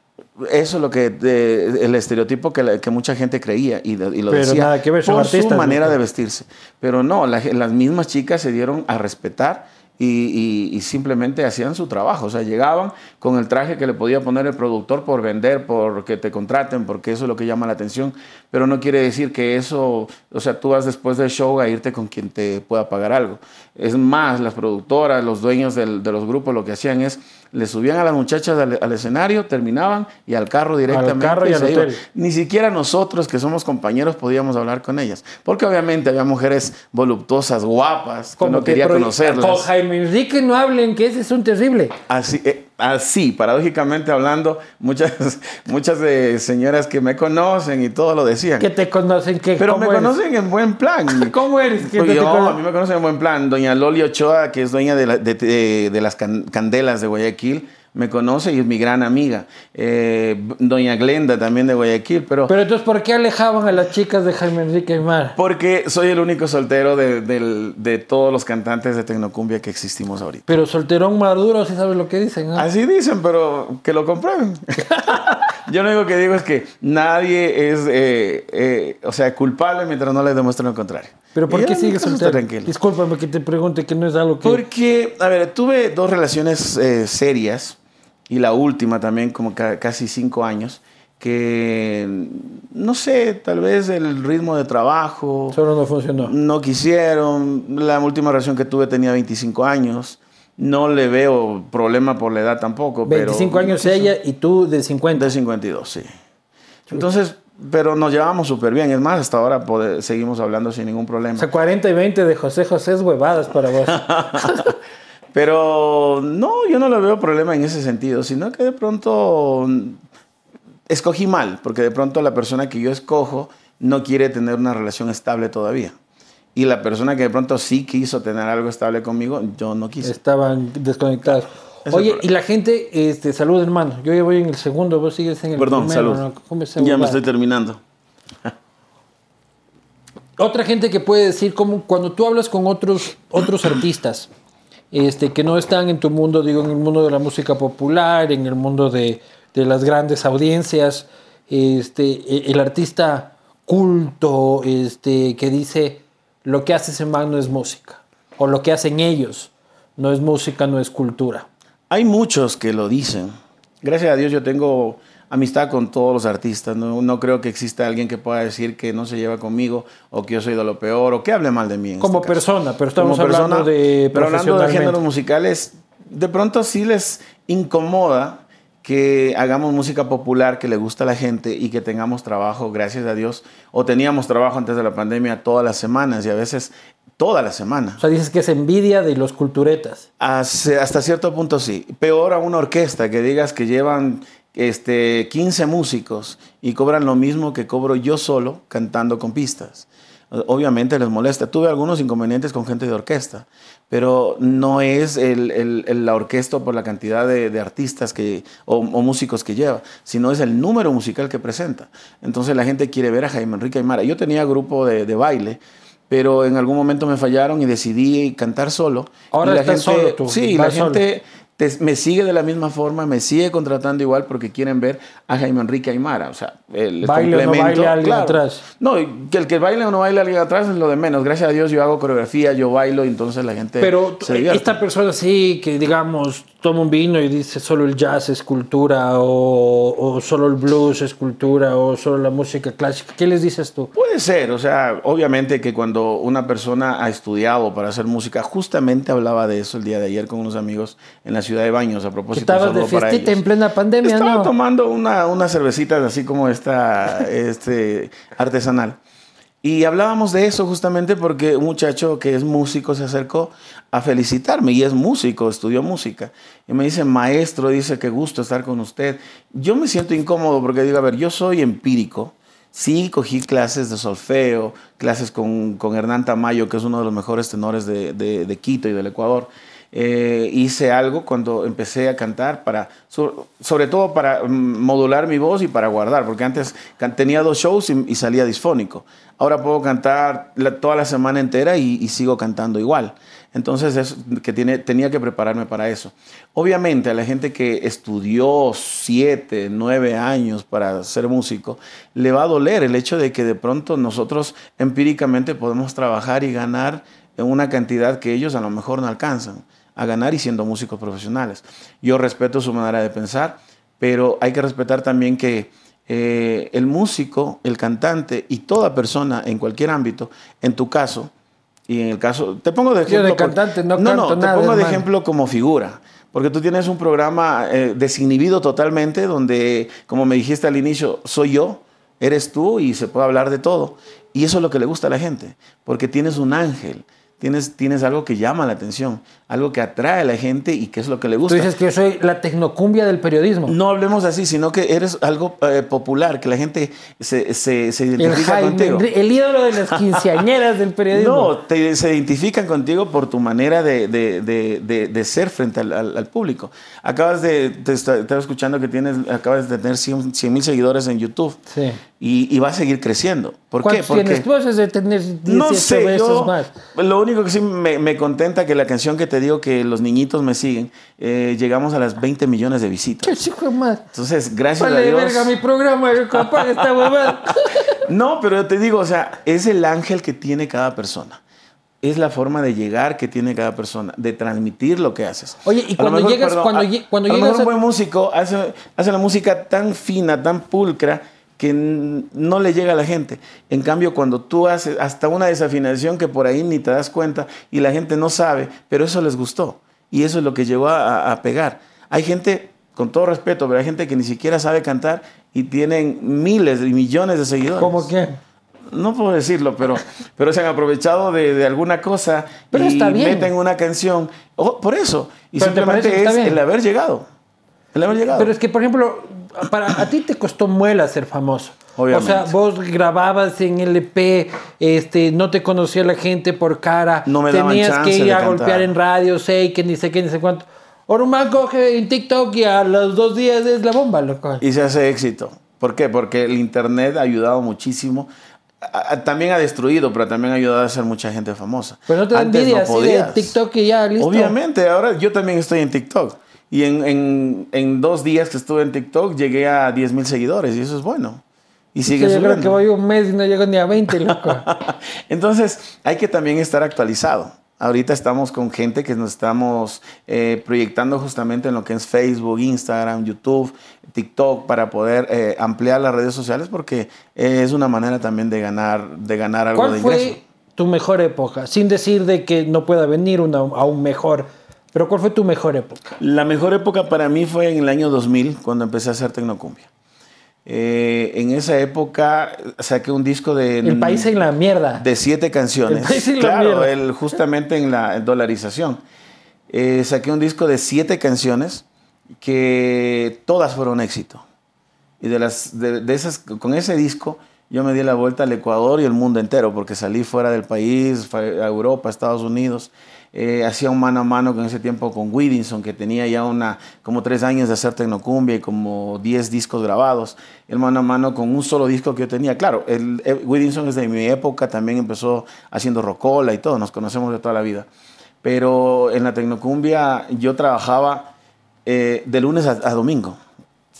Eso es lo que de- el estereotipo que, la- que mucha gente creía y, de- y lo Pero decía nada que ver, por su artistas, manera ¿no? de vestirse. Pero no, la las mismas chicas se dieron a respetar y, y- y simplemente hacían su trabajo. O sea, llegaban con el traje que le podía poner el productor por vender, por que te contraten, porque eso es lo que llama la atención. Pero no quiere decir que eso, o sea, tú vas después del show a irte con quien te pueda pagar algo. Es más, las productoras, los dueños del- de los grupos lo que hacían es, le subían a las muchachas al, al escenario, terminaban y al carro directamente. carro y al se iban. hotel. Ni siquiera nosotros que somos compañeros podíamos hablar con ellas. Porque obviamente había mujeres voluptuosas, guapas, que no que quería conocerlas. Con Jaime Enrique no hablen, que ese es un terrible. Así, eh, así, paradójicamente hablando, muchas, [laughs] muchas de señoras que me conocen y todo lo decían. Que te conocen, que Pero me ¿cómo eres? conocen en buen plan. [laughs] ¿Cómo eres? Te yo, a mí me conocen en buen plan. Doña Loli Ochoa, que es dueña de, la- de- de- de las can- candelas de Guayaquil, me conoce y es mi gran amiga. Eh, Doña Glenda también de Guayaquil, pero, Pero entonces, ¿por qué alejaban a las chicas de Jaime Enrique Aymar? porque soy el único soltero de, de todos los cantantes de Tecnocumbia que existimos ahorita. Pero solterón maduro, si sabes lo que dicen. ¿no? Así dicen, pero que lo comprueben. [laughs] Yo lo único que digo es que nadie es, eh, eh, o sea, culpable mientras no les demuestren lo contrario. Pero ¿por qué sigues soltero? tranquilo. Discúlpame que te pregunte que no es algo que... Porque, a ver, tuve dos relaciones eh, serias y la última también como ca- casi cinco años que, no sé, tal vez el ritmo de trabajo, Solo no funcionó. no quisieron, la última relación que tuve tenía 25 años, no le veo problema por la edad tampoco. 25 pero, años ella y tú de 50. De 52, sí. Entonces, pero nos llevamos súper bien, es más, hasta ahora seguimos hablando sin ningún problema. O sea, 40 y 20 de José José es huevadas para vos. [laughs] Pero no, yo no le veo problema en ese sentido, sino que de pronto escogí mal, porque de pronto la persona que yo escojo no quiere tener una relación estable todavía. Y la persona que de pronto sí quiso tener algo estable conmigo, yo no quise. Estaban desconectados. Oye, y la gente, este, salud hermano. Yo ya voy en el segundo, vos sigues en el Perdón, primero. salud. ¿no? ¿Cómo se Ya me estoy terminando. Otra gente que puede decir, como cuando tú hablas con otros, otros artistas este, que no están en tu mundo, digo, en el mundo de la música popular, en el mundo de, de las grandes audiencias, este, e- el artista culto este, que dice lo que hace ese man no es música, o lo que hacen ellos no es música, no es cultura. Hay muchos que lo dicen. Gracias a Dios yo tengo amistad con todos los artistas. No, no creo que exista alguien que pueda decir que no se lleva conmigo o que yo soy de lo peor o que hable mal de mí. Como este caso. persona, pero estamos Como persona, hablando de Pero hablando de géneros musicales, de pronto sí les incomoda que hagamos música popular que le gusta a la gente y que tengamos trabajo, gracias a Dios, o teníamos trabajo antes de la pandemia todas las semanas y a veces toda la semana. O sea, dices que es envidia de los culturetas. hasta cierto punto sí. Peor a una orquesta que digas que llevan este, 15 músicos y cobran lo mismo que cobro yo solo cantando con pistas obviamente les molesta. Tuve algunos inconvenientes con gente de orquesta, pero no es el, la orquesta por la cantidad de, artistas que, o, músicos que lleva, sino es el número musical que presenta. Entonces la gente quiere ver a Jaime Enrique Aymara. Yo tenía grupo de, baile, pero en algún momento me fallaron y decidí cantar solo. Ahora la solo tú. Sí, la gente me sigue de la misma forma, me sigue contratando igual porque quieren ver a Jaime Enrique Aymara. O sea, el baile complemento. O no baile alguien atrás. No, que el que baile o no baile alguien atrás es lo de menos. Gracias a Dios yo hago coreografía, yo bailo y entonces la gente. Pero esta persona sí que, digamos, toma un vino y dice solo el jazz es cultura o, o, solo el blues es cultura o solo la música clásica. ¿Qué les dices tú? Puede ser, o sea, obviamente que cuando una persona ha estudiado para hacer música, justamente hablaba de eso el día de ayer con unos amigos en la ciudad de Baños a propósito. Estabas de fiestita en plena pandemia, Estaba tomando una, una cervecita así como esta [laughs] este, artesanal. Y hablábamos de eso justamente porque un muchacho que es músico se acercó a felicitarme y es músico, estudió música. Y me dice, maestro, dice, qué gusto estar con usted. Yo me siento incómodo porque digo, a ver, yo soy empírico. Sí, cogí clases de solfeo, clases con, con Hernán Tamayo, que es uno de los mejores tenores de, de, de Quito y del Ecuador. Eh, hice algo cuando empecé a cantar, para, sobre todo para mm, modular mi voz y para guardar, porque antes tenía dos shows y, salía disfónico. Ahora puedo cantar toda la semana entera y, sigo cantando igual. Entonces es que tiene, tenía que prepararme para eso. Obviamente a la gente que estudió siete, nueve años para ser músico, le va a doler el hecho de que de pronto nosotros empíricamente podemos trabajar y ganar en una cantidad que ellos a lo mejor no alcanzan a ganar y siendo músicos profesionales. Yo respeto su manera de pensar, pero hay que respetar también que eh, el músico, el cantante y toda persona en cualquier ámbito, en tu caso, y en el caso, te pongo de ejemplo. Yo de cantante no, no, no te pongo de ejemplo como figura. Porque tú tienes un programa eh, desinhibido totalmente, donde, como me dijiste al inicio, soy yo, eres tú y se puede hablar de todo. Y eso es lo que le gusta a la gente, porque tienes un ángel, Tienes, tienes algo que llama la atención, algo que atrae a la gente y que es lo que le gusta. Tú dices que yo soy la tecnocumbia del periodismo. No hablemos así, sino que eres algo eh, popular, que la gente se, se, se identifica el contigo. El ídolo de las [laughs] quinceañeras del periodismo. No, te, se identifican contigo por tu manera de, de, de, de ser frente al, al, público. Acabas de, te estaba escuchando que tienes, acabas de tener 100 mil seguidores en YouTube. Sí. Y, y, va a seguir creciendo. ¿Por qué? Porque tienes tú? de tener 17 no sé, veces más. Lo único que sí me, me, contenta que la canción que te digo que los niñitos me siguen, eh, llegamos a las 20 millones de visitas. ¿Qué chico más? Entonces, gracias a Dios. verga mi programa, esta [laughs] no, pero yo te digo, o sea, es el ángel que tiene cada persona. Es la forma de llegar que tiene cada persona, de transmitir lo que haces. Oye, y cuando llegas, cuando, cuando a llegas. Lo mejor un buen músico hace, hace la música tan fina, tan pulcra que no le llega a la gente. En cambio, cuando tú haces hasta una desafinación que por ahí ni te das cuenta y la gente no sabe, pero eso les gustó y eso es lo que llegó a, pegar. Hay gente, con todo respeto, pero hay gente que ni siquiera sabe cantar y tienen miles y millones de seguidores. ¿Cómo quién? No puedo decirlo, pero, [laughs] pero se han aprovechado de, alguna cosa y meten una canción. Oh, por eso. Y simplemente es el haber llegado. El haber llegado. Pero es que, por ejemplo, para a ti te costó muela ser famoso. Obviamente. O sea, vos grababas en LP, este, no te conocía la gente por cara, no me tenías que ir a golpear en radio, sé que ni sé qué, ni sé cuánto. Ahora un man coge en TikTok y a los dos días es la bomba, loco. Y se hace éxito. ¿Por qué? Porque el Internet ha ayudado muchísimo. también ha destruido, pero también ha ayudado a hacer mucha gente famosa. Pero no te da envidia así de TikTok y ya, listo. Obviamente, ahora yo también estoy en TikTok. Y en, en, en, dos días que estuve en TikTok llegué a 10 mil seguidores y eso es bueno. Y sigue sí, Yo creo que voy un mes y no llego ni a 20, loco. [laughs] Entonces, hay que también estar actualizado. Ahorita estamos con gente que nos estamos eh, proyectando justamente en lo que es Facebook, Instagram, YouTube, TikTok, para poder eh, ampliar las redes sociales porque es una manera también de ganar, de ganar algo de ingreso. ¿Cuál fue tu mejor época? Sin decir de que no pueda venir una, a un mejor Pero ¿cuál fue tu mejor época? La mejor época para mí fue en el año 2000, cuando empecé a hacer tecnocumbia. Eh, en esa época saqué un disco de... El país en la mierda. De siete canciones. El país en la claro, mierda. el- justamente en la dolarización. Eh, saqué un disco de siete canciones que todas fueron éxito. Y de, las, de, de esas, con ese disco yo me di la vuelta al Ecuador y el mundo entero, porque salí fuera del país, a Europa, Estados Unidos. Eh, hacía un mano a mano con ese tiempo con Widinson, que tenía ya una, como tres años de hacer tecnocumbia y como diez discos grabados. El mano a mano con un solo disco que yo tenía. Claro, el, el Widinson es de mi época, también empezó haciendo rocola y todo, nos conocemos de toda la vida. Pero en la tecnocumbia yo trabajaba eh, de lunes a domingo.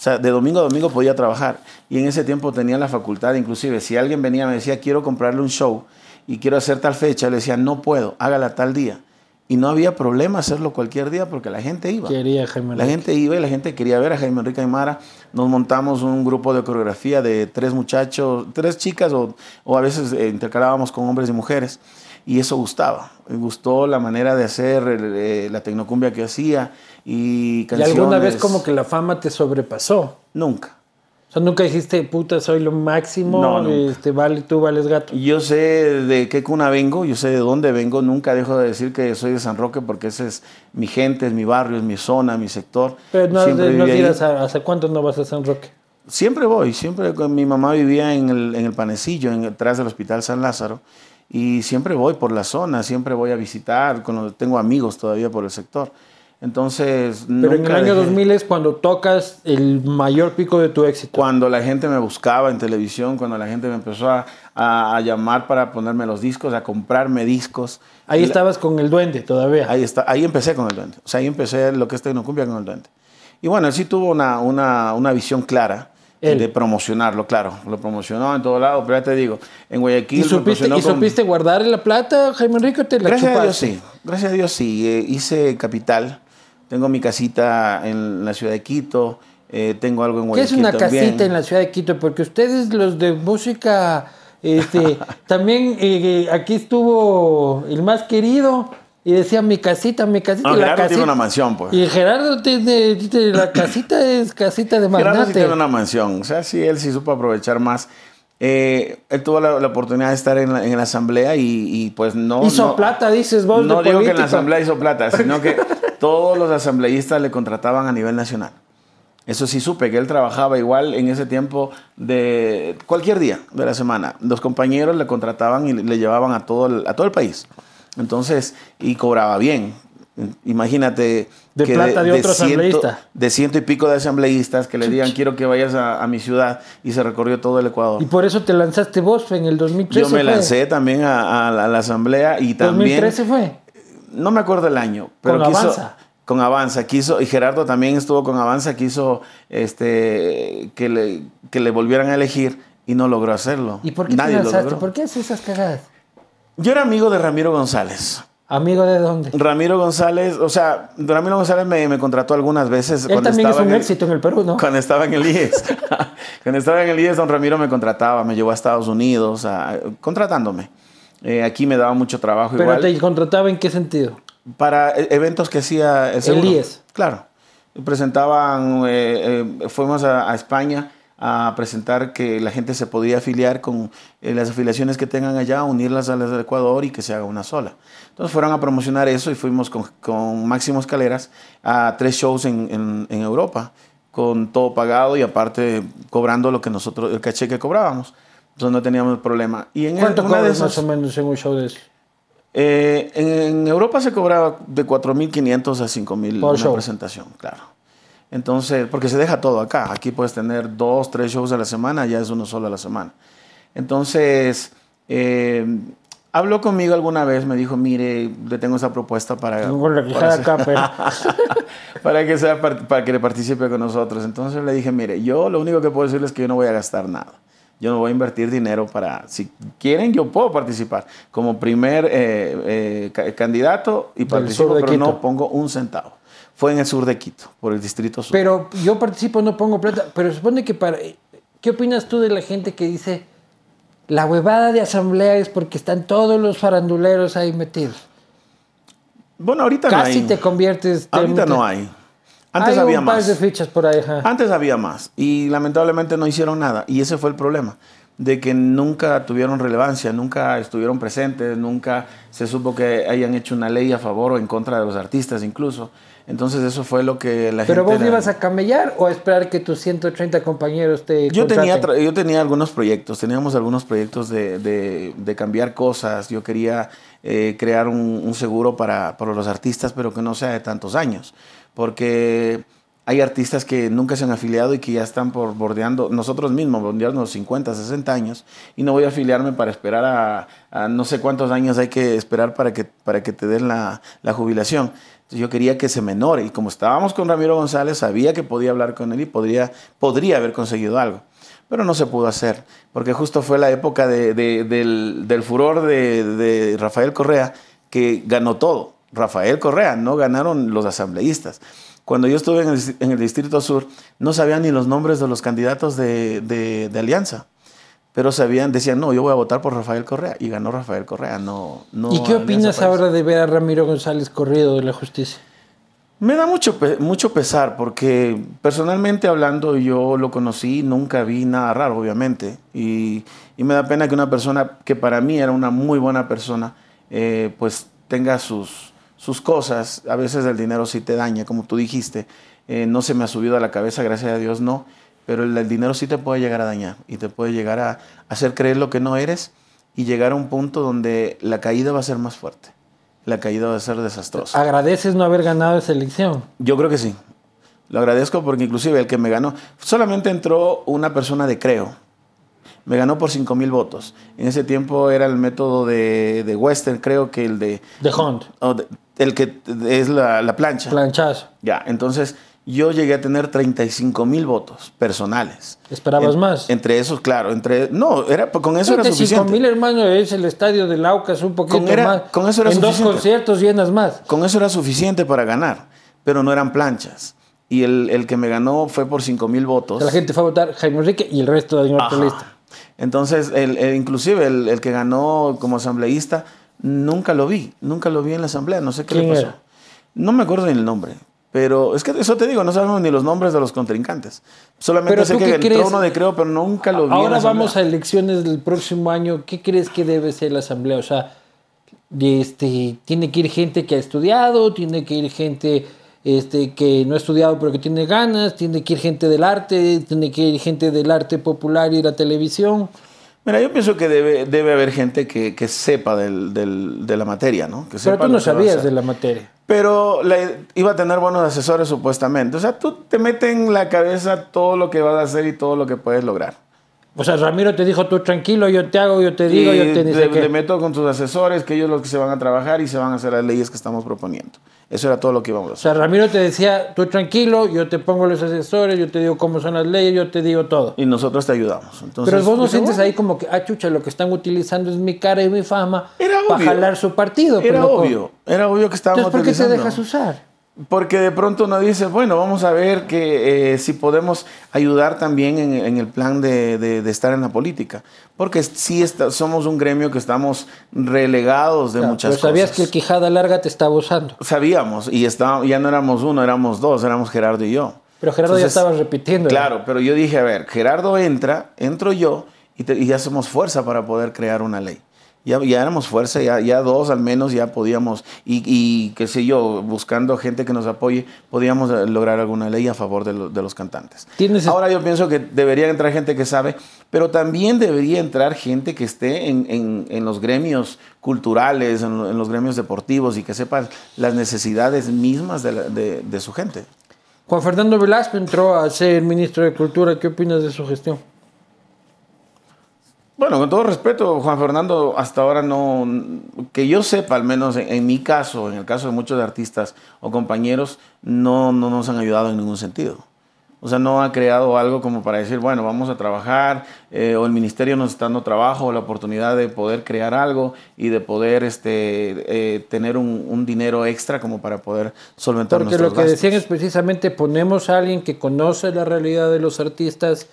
O sea, de domingo a domingo podía trabajar. Y en ese tiempo tenía la facultad, inclusive, si alguien venía y me decía, quiero comprarle un show y quiero hacer tal fecha, le decía, no puedo, hágala tal día. Y no había problema hacerlo cualquier día porque la gente iba. Quería Jaime La gente iba y la gente quería ver a Jaime Enrique Aymara. Nos montamos un grupo de coreografía de tres muchachos, tres chicas o, o a veces eh, intercalábamos con hombres y mujeres. Y eso gustaba. Me gustó la manera de hacer eh, la tecnocumbia que hacía y alguna vez como que la fama te sobrepasó. Nunca. O sea, nunca dijiste, puta, soy lo máximo, No, este, vale, tú vales gato. Yo sé de qué cuna vengo, yo sé de dónde vengo, nunca dejo de decir que soy de San Roque porque ese es mi gente, es mi barrio, es mi zona, mi sector. Pero no, Siempre no dirás, ¿a- ¿hace cuánto no vas a San Roque? Siempre voy, siempre. Mi mamá vivía en el, en el Panecillo, en, detrás del Hospital San Lázaro, y siempre voy por la zona, siempre voy a visitar, tengo amigos todavía por el sector. Entonces, Pero en el nunca año dejé- 2000 es cuando tocas el mayor pico de tu éxito. Cuando la gente me buscaba en televisión, cuando la gente me empezó a, a- a llamar para ponerme los discos, a comprarme discos. Ahí La- estabas con el duende todavía. Ahí, está, ahí empecé con el duende. O sea, ahí empecé lo que es Tecnocumbia con el duende. Y bueno, él sí tuvo una, una, una visión clara Él. de promocionarlo, claro. Lo promocionó en todo lado, pero ya te digo, en Guayaquil ¿Y supiste, ¿Y con- supiste guardar la plata, Jaime Enrique, te la Gracias a Dios sí, gracias a Dios sí. Eh, hice capital, tengo mi casita en la ciudad de Quito, eh, tengo algo en ¿Qué Guayaquil es una también. casita en la ciudad de Quito? Porque ustedes, los de música, este, [laughs] también eh, aquí estuvo el más querido y decía mi casita, mi casita. No, la Gerardo tiene una mansión, pues. Y Gerardo tiene, tiene- la casita es casita de Gerardo sí magnate. tiene una mansión, o sea, sí, él sí supo aprovechar más. Eh, él tuvo la, la oportunidad de estar en la, en la asamblea y, y, pues no... Hizo no- plata, dices vos, No digo que en la asamblea hizo plata, [laughs] sino que todos los asambleístas le contrataban a nivel nacional. Eso sí supe, que él trabajaba igual en ese tiempo de cualquier día de la semana. Los compañeros le contrataban y le, le llevaban a todo, el, a todo el país. Entonces, y cobraba bien. Imagínate De plata de otro asambleísta. de ciento y pico de asambleístas que le digan quiero que vayas a, a mi ciudad y se recorrió todo el Ecuador. Y por eso te lanzaste vos en el 2013. Yo me fue. lancé también a, a la, a la asamblea y también... 2013 fue. No me acuerdo el año, pero Con quiso, Avanza. Con Avanza, quiso, y Gerardo también estuvo con Avanza, quiso este, que, le, que le volvieran a elegir y no logró hacerlo. ¿Y por qué Nadie te lanzaste? ¿Por qué haces esas cagadas? Yo era amigo de Ramiro González. ¿Amigo de dónde? Ramiro González, o sea, Ramiro González me, me contrató algunas veces. Él también es un en el- éxito en el Perú, ¿no? Cuando estaba en el IES. [laughs] cuando estaba en el IES, don Ramiro me contrataba, me llevó a Estados Unidos, a- contratándome. Eh, aquí me daba mucho trabajo Pero igual. te contrataba en qué sentido? Para e- eventos que hacía el seguro. IES. Claro. Presentaban, eh, eh, fuimos a, a España a presentar que la gente se podía afiliar con eh, las afiliaciones que tengan allá, unirlas a las del Ecuador y que se haga una sola. Entonces fueron a promocionar eso y fuimos con, con Máximo Escaleras a tres shows en, en- en Europa, con todo pagado y aparte cobrando lo que nosotros, el caché que cobrábamos. Entonces no teníamos problema. Y en ¿Cuánto de cobras esas- más o menos en un show de eso? eh, en, en Europa se cobraba de 4.500 a 5.000 Por una show. presentación, claro. Entonces, porque se deja todo acá. Aquí puedes tener dos, tres shows a la semana, ya es uno solo a la semana. Entonces, eh, habló conmigo alguna vez, me dijo, mire, le tengo esa propuesta para... Para hacer- acá, pero... [laughs] para que sea par- para que le participe con nosotros. Entonces le dije, mire, yo lo único que puedo decirles es que yo no voy a gastar nada. Yo no voy a invertir dinero para, si quieren, yo puedo participar como primer eh, eh, ca- candidato y participo, pero no pongo un centavo. Fue en el sur de Quito, por el distrito sur. Pero yo participo, no pongo plata. Pero supone que para... ¿Qué opinas tú de la gente que dice la huevada de asamblea es porque están todos los faranduleros ahí metidos? Bueno, ahorita Casi no hay. te conviertes. te Ahorita no hay. Antes hay había un par más. de fichas por ahí. ajá. Antes había más y lamentablemente no hicieron nada y ese fue el problema de que nunca tuvieron relevancia, nunca estuvieron presentes, nunca se supo que hayan hecho una ley a favor o en contra de los artistas incluso. Entonces eso fue lo que la Pero gente... vos era- ibas a camellar o a esperar que tus 130 compañeros te yo tenía, contraten? yo tenía algunos proyectos, teníamos algunos proyectos de, de- de cambiar cosas. Yo quería eh, crear un, un seguro para, para los artistas, pero que no sea de tantos años. Porque hay artistas que nunca se han afiliado y que ya están por bordeando, nosotros mismos, bordeando los 50, 60 años. Y no voy a afiliarme para esperar a, a no sé cuántos años hay que esperar para que, para que te den la, la jubilación. Yo quería que se menore. Y como estábamos con Ramiro González, sabía que podía hablar con él y podría, podría haber conseguido algo pero no se pudo hacer, porque justo fue la época de- de- del, furor de, Rafael Correa, que ganó todo. Rafael Correa, no ganaron los asambleístas. Cuando yo estuve en el, Distrito Sur, no sabían ni los nombres de los candidatos de Alianza, pero sabían, decían, no, yo voy a votar por Rafael Correa, y ganó Rafael Correa, no... no ¿Y qué opinas ahora de ver a Ramiro González corrido de la justicia? Me da mucho, mucho pesar porque personalmente hablando yo lo conocí, nunca vi nada raro, obviamente. Y, y me da pena que una persona que para mí era una muy buena persona, eh, pues tenga sus, sus cosas. A veces el dinero sí te daña, como tú dijiste. Eh, no se me ha subido a la cabeza, gracias a Dios no. Pero el, el dinero sí te puede llegar a dañar y te puede llegar a hacer creer lo que no eres y llegar a un punto donde la caída va a ser más fuerte. La caída va a ser desastrosa. ¿Agradeces no haber ganado esa elección? Yo creo que sí. Lo agradezco porque inclusive el que me ganó, solamente entró una persona de Creo. Me ganó por 5 mil votos. En ese tiempo era el método de, de Western, creo que el de... De Hunt, o de- el que es la, la plancha. planchazo. ya, entonces yo llegué a tener 35 mil votos personales. ¿Esperabas En- más? Entre esos, claro. Entre, no, era, con eso era 35 suficiente. mil, hermano, es el estadio del Aucas, un poquito Con era- más. con eso era en dos conciertos llenas más. Con eso era suficiente para ganar, pero no eran planchas. Y el, el que me ganó fue por 5 mil votos. La gente fue a votar Jaime Enrique y el resto de Ajá. lista. Entonces, el, el- inclusive el, el que ganó como asambleísta, nunca lo vi, nunca lo vi en la asamblea, no sé qué le ¿Quién pasó. era? No me acuerdo ni el nombre, pero es que eso te digo, no sabemos ni los nombres de los contrincantes. Solamente Pero sé que entró crees? uno de Creo, pero nunca lo vi. en la Ahora vamos a elecciones del próximo año. ¿Qué crees que debe ser la asamblea? O sea, este, tiene que ir gente que ha estudiado, tiene que ir gente este, que no ha estudiado pero que tiene ganas, tiene que ir gente del arte, tiene que ir gente del arte popular y la televisión. Mira, yo pienso que debe, debe haber gente que, que sepa del- del- de la materia, ¿no? Que Pero sepa tú lo no sabías de la materia. Pero iba a tener buenos asesores supuestamente. O sea, tú te metes en la cabeza todo lo que vas a hacer y todo lo que puedes lograr. O sea, Ramiro te dijo, tú tranquilo, yo te hago, yo te digo, y yo te dice le, le meto con tus asesores, que ellos los que se van a trabajar y se van a hacer las leyes que estamos proponiendo. Eso era todo lo que íbamos a O hacer. sea, Ramiro te decía, tú tranquilo, yo te pongo los asesores, yo te digo cómo son las leyes, yo te digo todo. Y nosotros te ayudamos. Entonces, Pero vos no dije, sientes ahí como que, ah, chucha, lo que están utilizando es mi cara y mi fama Era para obvio. jalar su partido. Era pero loco. obvio, era obvio que estábamos Entonces, ¿por qué te utilizando. dejas usar? Porque de pronto uno dice, bueno, vamos a ver que eh, si podemos ayudar también en, en el plan de, de- de estar en la política. Porque sí está- somos un gremio que estamos relegados de muchas pero sabías cosas. que el Quijada Larga te estaba usando. Sabíamos, y está, ya no éramos uno, éramos dos, éramos Gerardo y yo. Pero Gerardo ya estaba repitiendo. Claro, pero yo dije, a ver, Gerardo entra, entro yo, y, te- y ya somos fuerza para poder crear una ley. Ya, ya éramos fuerza, ya, ya dos al menos ya podíamos, y, y qué sé yo, buscando gente que nos apoye, podíamos eh, lograr alguna ley a favor de, lo- de los cantantes. Tienes- Ahora yo pienso que debería entrar gente que sabe, pero también debería entrar gente que esté en, en- en los gremios culturales, en, lo- en los gremios deportivos y que sepa las necesidades mismas de, la- de- de su gente. Juan Fernando Velasco entró a ser ministro de Cultura. ¿Qué opinas de su gestión? Bueno, con todo respeto, Juan Fernando, hasta ahora no, que yo sepa, al menos en, en mi caso, en el caso de muchos artistas o compañeros, no, no nos han ayudado en ningún sentido. O sea, no ha creado algo como para decir, bueno, vamos a trabajar, eh, o el ministerio nos está dando trabajo, o la oportunidad de poder crear algo y de poder este, eh, tener un, un dinero extra como para poder solventar Porque nuestros lo que gastos. decían es precisamente ponemos a alguien que conoce la realidad de los artistas,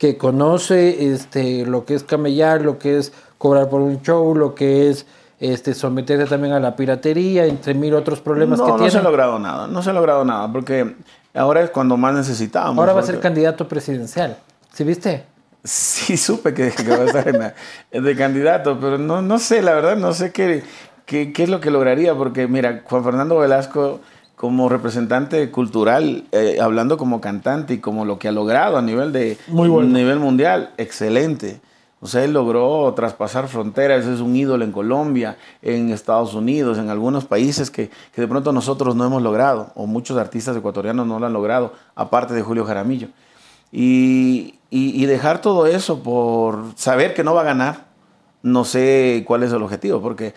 que conoce este, lo que es camellar, lo que es cobrar por un show, lo que es este, someterse también a la piratería, entre mil otros problemas que tiene. No se ha logrado nada, no se ha logrado nada, porque ahora es cuando más necesitábamos. Ahora va a ser candidato presidencial, ¿sí viste? Sí, supe que, va a estar de candidato, pero no, no sé, la verdad, no sé qué, qué, qué es lo que lograría, porque mira, Juan Fernando Velasco como representante cultural, eh, hablando como cantante y como lo que ha logrado a nivel, de, nivel mundial, excelente. O sea, él logró traspasar fronteras, es un ídolo en Colombia, en Estados Unidos, en algunos países que, que, de pronto nosotros no hemos logrado, o muchos artistas ecuatorianos no lo han logrado, aparte de Julio Jaramillo. Y, y, y dejar todo eso por saber que no va a ganar, no sé cuál es el objetivo, porque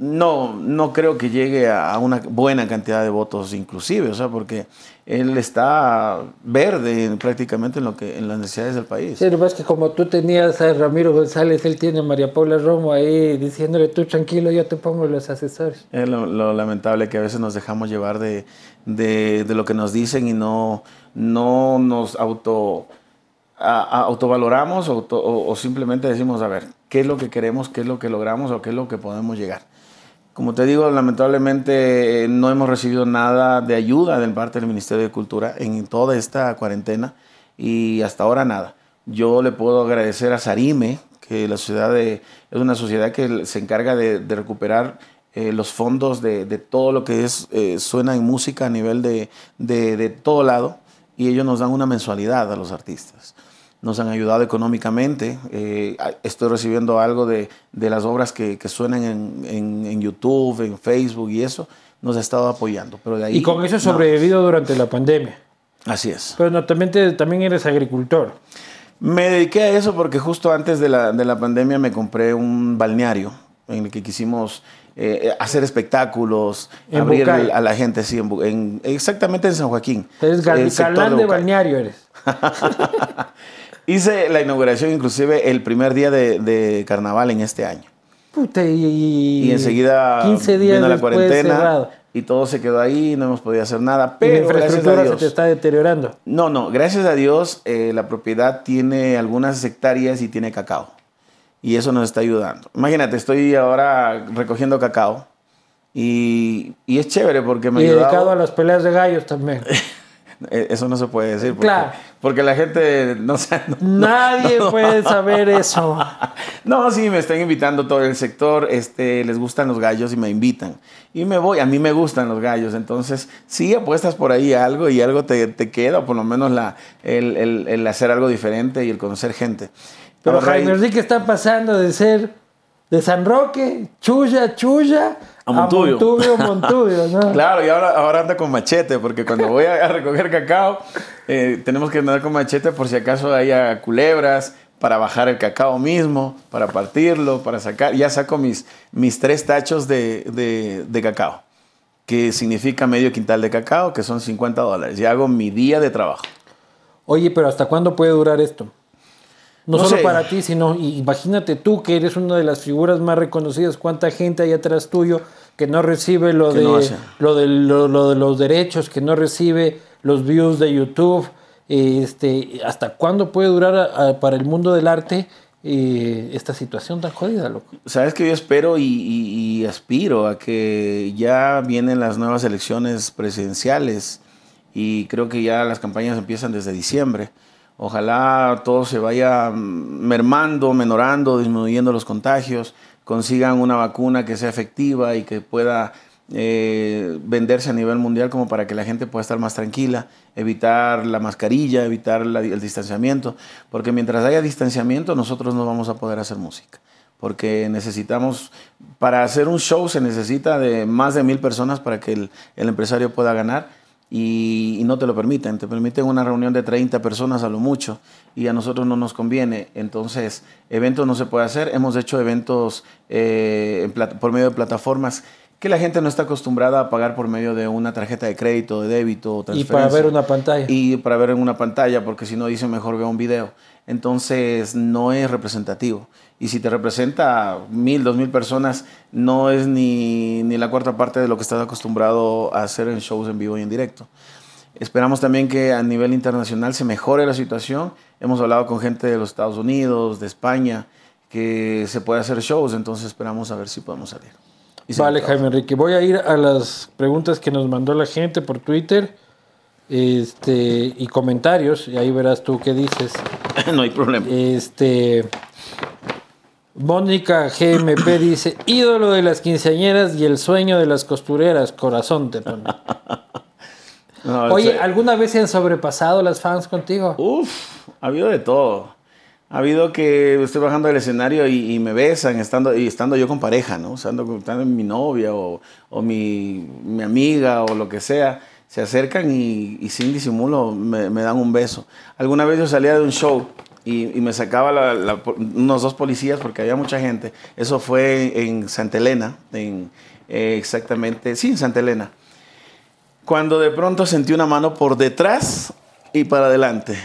no, no creo que llegue a una buena cantidad de votos inclusive, o sea, porque él está verde prácticamente en lo que en las necesidades del país. Sí, lo es que como tú tenías a Ramiro González, él tiene a María Paula Romo ahí diciéndole tú tranquilo, yo te pongo los asesores. Es lo, lamentable que a veces nos dejamos llevar de, lo que nos dicen y no, no nos auto autovaloramos o, o simplemente decimos, a ver, ¿qué es lo que queremos, qué es lo que logramos o qué es lo que podemos llegar? Como te digo, lamentablemente no hemos recibido nada de ayuda del parte del Ministerio de Cultura en toda esta cuarentena y hasta ahora nada. Yo le puedo agradecer a Sarime, que la sociedad es una sociedad que se encarga de, recuperar eh, los fondos de, todo lo que es eh, suena en música a nivel de, de todo lado y ellos nos dan una mensualidad a los artistas nos han ayudado económicamente. Eh, estoy recibiendo algo de, de las obras que, que suenan en, en, YouTube, en Facebook y eso. Nos ha estado apoyando. Pero de ahí, y con eso he sobrevivido durante la pandemia. Así es. Pero no, también, también eres agricultor. Me dediqué a eso porque justo antes de la, de la pandemia me compré un balneario en el que quisimos eh, hacer espectáculos, abrir a la gente, sí, en, exactamente en San Joaquín. Eres galán de balneario, eres. [laughs] [laughs] Hice la inauguración inclusive el primer día de, carnaval en este año. Puta, y, y enseguida 15 días vino la cuarentena y todo se quedó ahí, no hemos podido hacer nada. Pero la infraestructura se te está deteriorando. No, no, gracias a Dios eh, la propiedad tiene algunas hectáreas y tiene cacao. Y eso nos está ayudando. Imagínate, estoy ahora recogiendo cacao y, y es chévere porque me Y dedicado a las peleas de gallos también. [laughs] Eh, eso no se puede decir. Porque, claro. Porque la gente no sabe. Nadie puede saber eso. [laughs] no, sí, me están invitando todo el sector. Este, les gustan los gallos y me invitan. Y me voy. A mí me gustan los gallos. Entonces, sí apuestas por ahí algo y algo te, te queda, por lo menos la, el, el, el, hacer algo diferente y el conocer gente. Pero Jaime Enrique está pasando de ser de San Roque, Chuya, Chuya, a Montubio. A Montubio, ¿no? [laughs] claro, y ahora, ahora anda con machete, porque cuando voy a, recoger cacao, eh, tenemos que andar con machete por si acaso haya culebras, para bajar el cacao mismo, para partirlo, para sacar. Ya saco mis, mis tres tachos de, de, de cacao, que significa medio quintal de cacao, que son 50 dólares. Y hago mi día de trabajo. Oye, pero ¿hasta cuándo puede durar esto? No, solo para ti, sino imagínate tú que eres una de las figuras más reconocidas, cuánta gente hay atrás tuyo que no recibe lo, de, lo, de, lo, de los derechos, que no recibe los views de YouTube. Este, ¿Hasta cuándo puede durar para el mundo del arte eh, esta situación tan jodida, loco? Sabes que yo espero y, y, aspiro a que ya vienen las nuevas elecciones presidenciales y creo que ya las campañas empiezan desde diciembre. Ojalá todo se vaya mermando, menorando, disminuyendo los contagios consigan una vacuna que sea efectiva y que pueda eh, venderse a nivel mundial como para que la gente pueda estar más tranquila, evitar la mascarilla, evitar el distanciamiento, porque mientras haya distanciamiento nosotros no vamos a poder hacer música, porque necesitamos, para hacer un show se necesita de más de mil personas para que el empresario pueda ganar y, no te lo permiten. Te permiten una reunión de 30 personas a lo mucho y a nosotros no nos conviene. Entonces, eventos no se puede hacer. Hemos hecho eventos eh, por medio de plataformas que la gente no está acostumbrada a pagar por medio de una tarjeta de crédito, de débito o transferencia. Y para ver una pantalla. Y para ver en una pantalla, porque si no dicen mejor veo un video. Entonces, no es representativo. Y si te representa mil, dos mil personas, no es ni, ni la cuarta parte de lo que estás acostumbrado a hacer en shows en vivo y en directo. Esperamos también que a nivel internacional se mejore la situación. Hemos hablado con gente de los Estados Unidos, de España, que se puede hacer shows, entonces esperamos a ver si podemos salir. Vale, Jaime Enrique. Voy a ir a las preguntas que nos mandó la gente por Twitter este, y comentarios, y ahí verás tú qué dices. [laughs] no hay problema. Este, Mónica GMP [clears throat] dice, ídolo de las quinceañeras y el sueño de las costureras, corazón te pone. [laughs] Oye, ¿alguna vez se han sobrepasado las fans contigo? Uf, ha habido de todo. Ha habido que estoy bajando del escenario y, me besan, estando, y estando yo con pareja, ¿no? Estando, estando mi novia o, mi, amiga o lo que sea. Se acercan y, sin disimulo me, dan un beso. Alguna vez yo salía de un show y, me sacaba unos dos policías porque había mucha gente. Eso fue en Santa Elena, en, eh, exactamente, sí, en Santa Elena. Cuando de pronto sentí una mano por detrás y para adelante.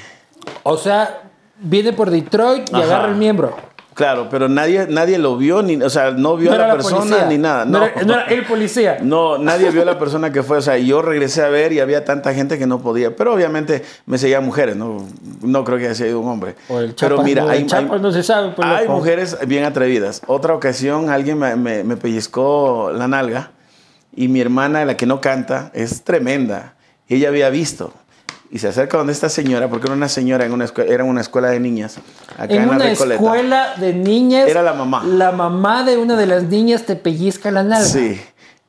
O sea, viene por Detroit y agarra el miembro. Claro, pero nadie, nadie lo vio, ni, o sea, no vio a la, persona ni nada. No, no, era, el policía. No, nadie vio a la persona que fue. O sea, yo regresé a ver y había tanta gente que no podía. Pero obviamente me seguían mujeres, no, no creo que haya sido un hombre. pero mira, hay, no se sabe, pues, hay mujeres bien atrevidas. Otra ocasión alguien me, me, me pellizcó la nalga y mi hermana, la que no canta, es tremenda. Ella había visto y se acerca donde esta señora, porque era una señora en una escuela, era una escuela de niñas. Acá en, una escuela de niñas. Era la mamá. La mamá de una de las niñas te pellizca la nalga. Sí.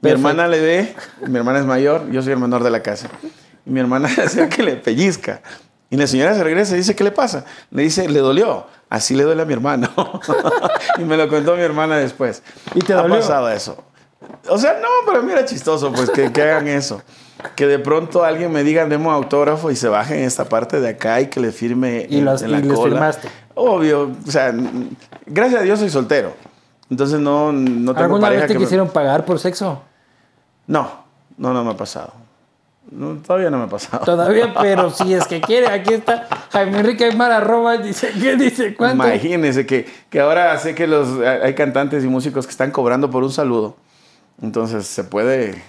Mi hermana le ve, mi hermana es mayor, yo soy el menor de la casa. Y mi hermana [laughs] le que le pellizca. Y la señora se regresa y dice, ¿qué le pasa? Le dice, le dolió. Así le duele a mi hermano. [laughs] y me lo contó mi hermana después. ¿Y te dolió? Ha pasado eso. O sea, no, pero mí era chistoso, pues, que, que hagan eso que de pronto alguien me diga demos autógrafo y se baje en esta parte de acá y que le firme y en, los, la firmaste. Obvio, o sea, gracias a Dios soy soltero. Entonces no, no tengo ¿Alguna vez te quisieron pagar por sexo? No, no, no me ha pasado. todavía no me ha pasado. Todavía, [laughs] pero si es que quiere, aquí está Jaime Enrique Aymar, arroba, dice, ¿qué dice? ¿Cuánto? Imagínense que, que ahora sé que los, hay cantantes y músicos que están cobrando por un saludo. Entonces se puede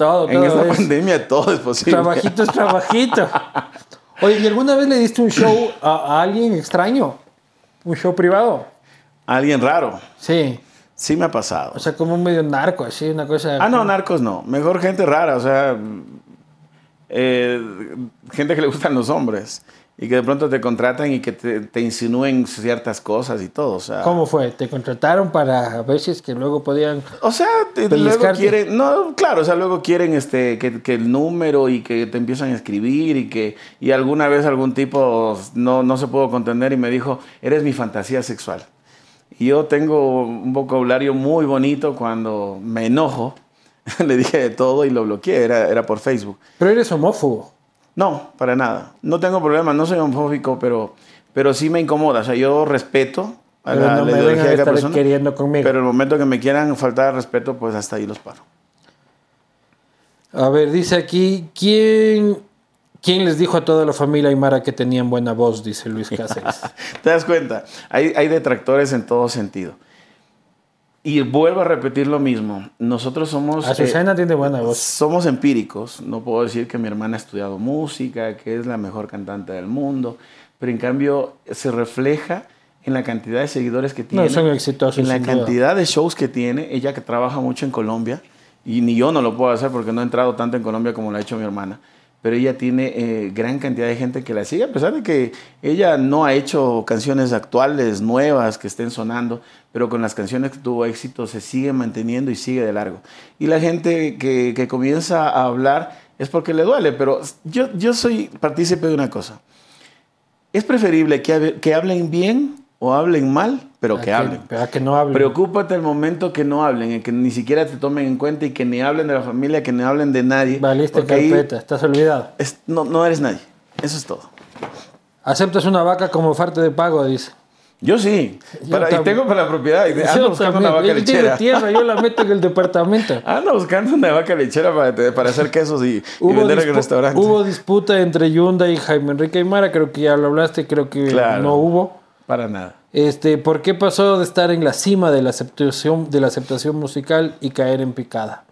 todo, en esta pandemia todo es posible. Trabajito es trabajito. Oye, ¿y alguna vez le diste un show a, alguien extraño? ¿Un show privado? ¿A alguien raro? Sí. Sí me ha pasado. O sea, como un medio narco, así, una cosa... Ah, no, narcos no. Mejor gente rara, o sea... Eh, gente que le gustan los hombres y que de pronto te contratan y que te, insinúen ciertas cosas y todo. O sea, ¿Cómo fue? ¿Te contrataron para ver si es que luego podían... O sea, luego quieren... No, claro, o sea, luego quieren este, que, que, el número y que te empiezan a escribir y que... Y alguna vez algún tipo no, no se pudo contener y me dijo, eres mi fantasía sexual. Y yo tengo un vocabulario muy bonito cuando me enojo. [laughs] Le dije de todo y lo bloqueé, era, era por Facebook. Pero eres homófobo. No, para nada. No tengo problema, no soy homofóbico, pero, pero sí me incomoda. O sea, yo respeto a la, no ideología de la persona. Queriendo conmigo. Pero el momento que me quieran faltar respeto, pues hasta ahí los paro. A ver, dice aquí, ¿quién, ¿quién les dijo a toda la familia Aymara que tenían buena voz? Dice Luis Cáceres. [laughs] ¿Te das cuenta? Hay, hay detractores en todo sentido. Y vuelvo a repetir lo mismo. Nosotros somos. Azucena eh, tiene buena voz. Somos empíricos. No puedo decir que mi hermana ha estudiado música, que es la mejor cantante del mundo. Pero en cambio, se refleja en la cantidad de seguidores que tiene. No, son exitosos. En la cantidad de shows que tiene. Ella que trabaja mucho en Colombia. Y ni yo no lo puedo hacer porque no he entrado tanto en Colombia como lo ha hecho mi hermana pero ella tiene eh, gran cantidad de gente que la sigue, a pesar de que ella no ha hecho canciones actuales, nuevas, que estén sonando, pero con las canciones que tuvo éxito se sigue manteniendo y sigue de largo. Y la gente que, que comienza a hablar es porque le duele, pero yo, yo soy partícipe de una cosa. Es preferible que, que hablen bien o hablen mal, pero que, hablen. Pero que no hablen. Preocúpate el momento que no hablen, en que ni siquiera te tomen en cuenta y que ni hablen de la familia, que ni hablen de nadie. Valiste carpeta, estás olvidado. no, no eres nadie. Eso es todo. ¿Aceptas una vaca como parte de pago? Dice. Yo sí. Para, y tengo para la propiedad. Ando buscando una vaca lechera. tierra, yo la meto en el [laughs] departamento. Ando buscando una vaca lechera para, para hacer quesos y, y [laughs] vender en el restaurante. Hubo disputa entre Yunda y Jaime Enrique Aymara. Creo que ya lo hablaste. Creo que no hubo. Para nada. Este, ¿Por qué pasó de estar en la cima de la aceptación, de la aceptación musical y caer en picada?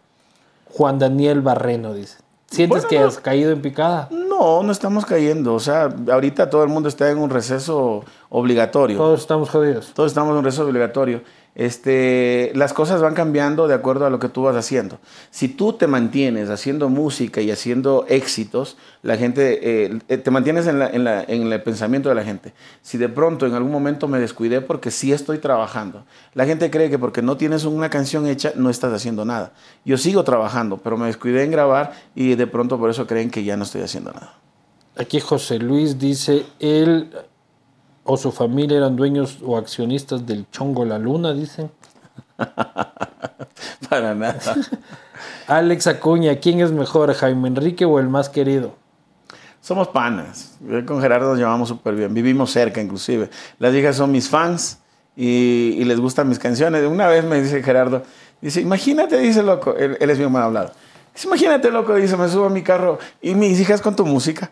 Juan Daniel Barreno dice. ¿Sientes que has caído en picada? No, No, no estamos cayendo. O sea, ahorita todo el mundo está en un receso obligatorio. Todos estamos jodidos. Todos estamos en un receso obligatorio este, las cosas van cambiando de acuerdo a lo que tú vas haciendo. Si tú te mantienes haciendo música y haciendo éxitos, la gente, eh, eh, te mantienes en, el pensamiento de la gente. Si de pronto en algún momento me descuidé porque sí estoy trabajando, la gente cree que porque no tienes una canción hecha no estás haciendo nada. Yo sigo trabajando, pero me descuidé en grabar y de pronto por eso creen que ya no estoy haciendo nada. Aquí José Luis dice, él o su familia eran dueños o accionistas del Chongo La Luna, dicen. [laughs] Para nada. [laughs] Alex Acuña, ¿quién es mejor, Jaime Enrique o el más querido? Somos panas. con Gerardo nos llevamos súper bien. Vivimos cerca, inclusive. Las hijas son mis fans y, les gustan mis canciones. Una vez me dice Gerardo, dice, imagínate, dice loco, él, él es mi mal hablado Imagínate, loco, dice, me subo a mi carro y mis hijas con tu música.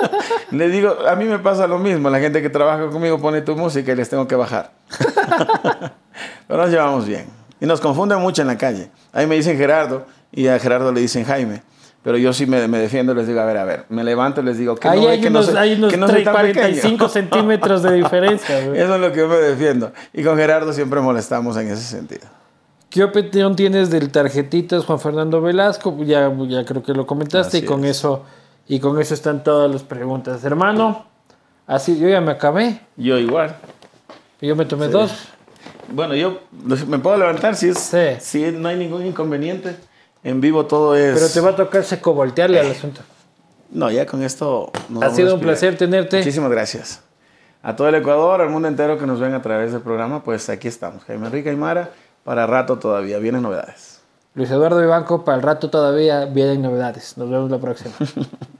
[laughs] Le digo, a mí me pasa lo mismo. La gente que trabaja conmigo pone tu música y les tengo que bajar. [laughs] Pero nos llevamos bien. Y nos confunden mucho en la calle. Ahí me dicen Gerardo y a Gerardo le dicen Jaime. Pero yo sí me, me defiendo, les digo, a ver, a ver, me levanto y les digo que no, hay que unos, no, hay unos que no 45 centímetros de [laughs] diferencia. Eso es lo que yo me defiendo. Y con Gerardo siempre molestamos en ese sentido. ¿Qué opinión tienes del tarjetitas Juan Fernando Velasco? Ya, ya creo que lo comentaste y con eso y con eso están todas las preguntas. Hermano, así yo ya me acabé. Yo igual. Yo me tomé dos. Bueno, yo me puedo levantar si es si no hay ningún inconveniente. En vivo todo es. Pero te va a tocar seco voltearle al asunto. No, ya con esto. ha sido un placer tenerte. Muchísimas gracias. A todo el Ecuador, al mundo entero que nos ven a través del programa, pues aquí estamos. Jaime Enrique Aymara para rato todavía, vienen novedades. Luis Eduardo Vivanco, para el rato todavía vienen novedades. Nos vemos la próxima. [laughs]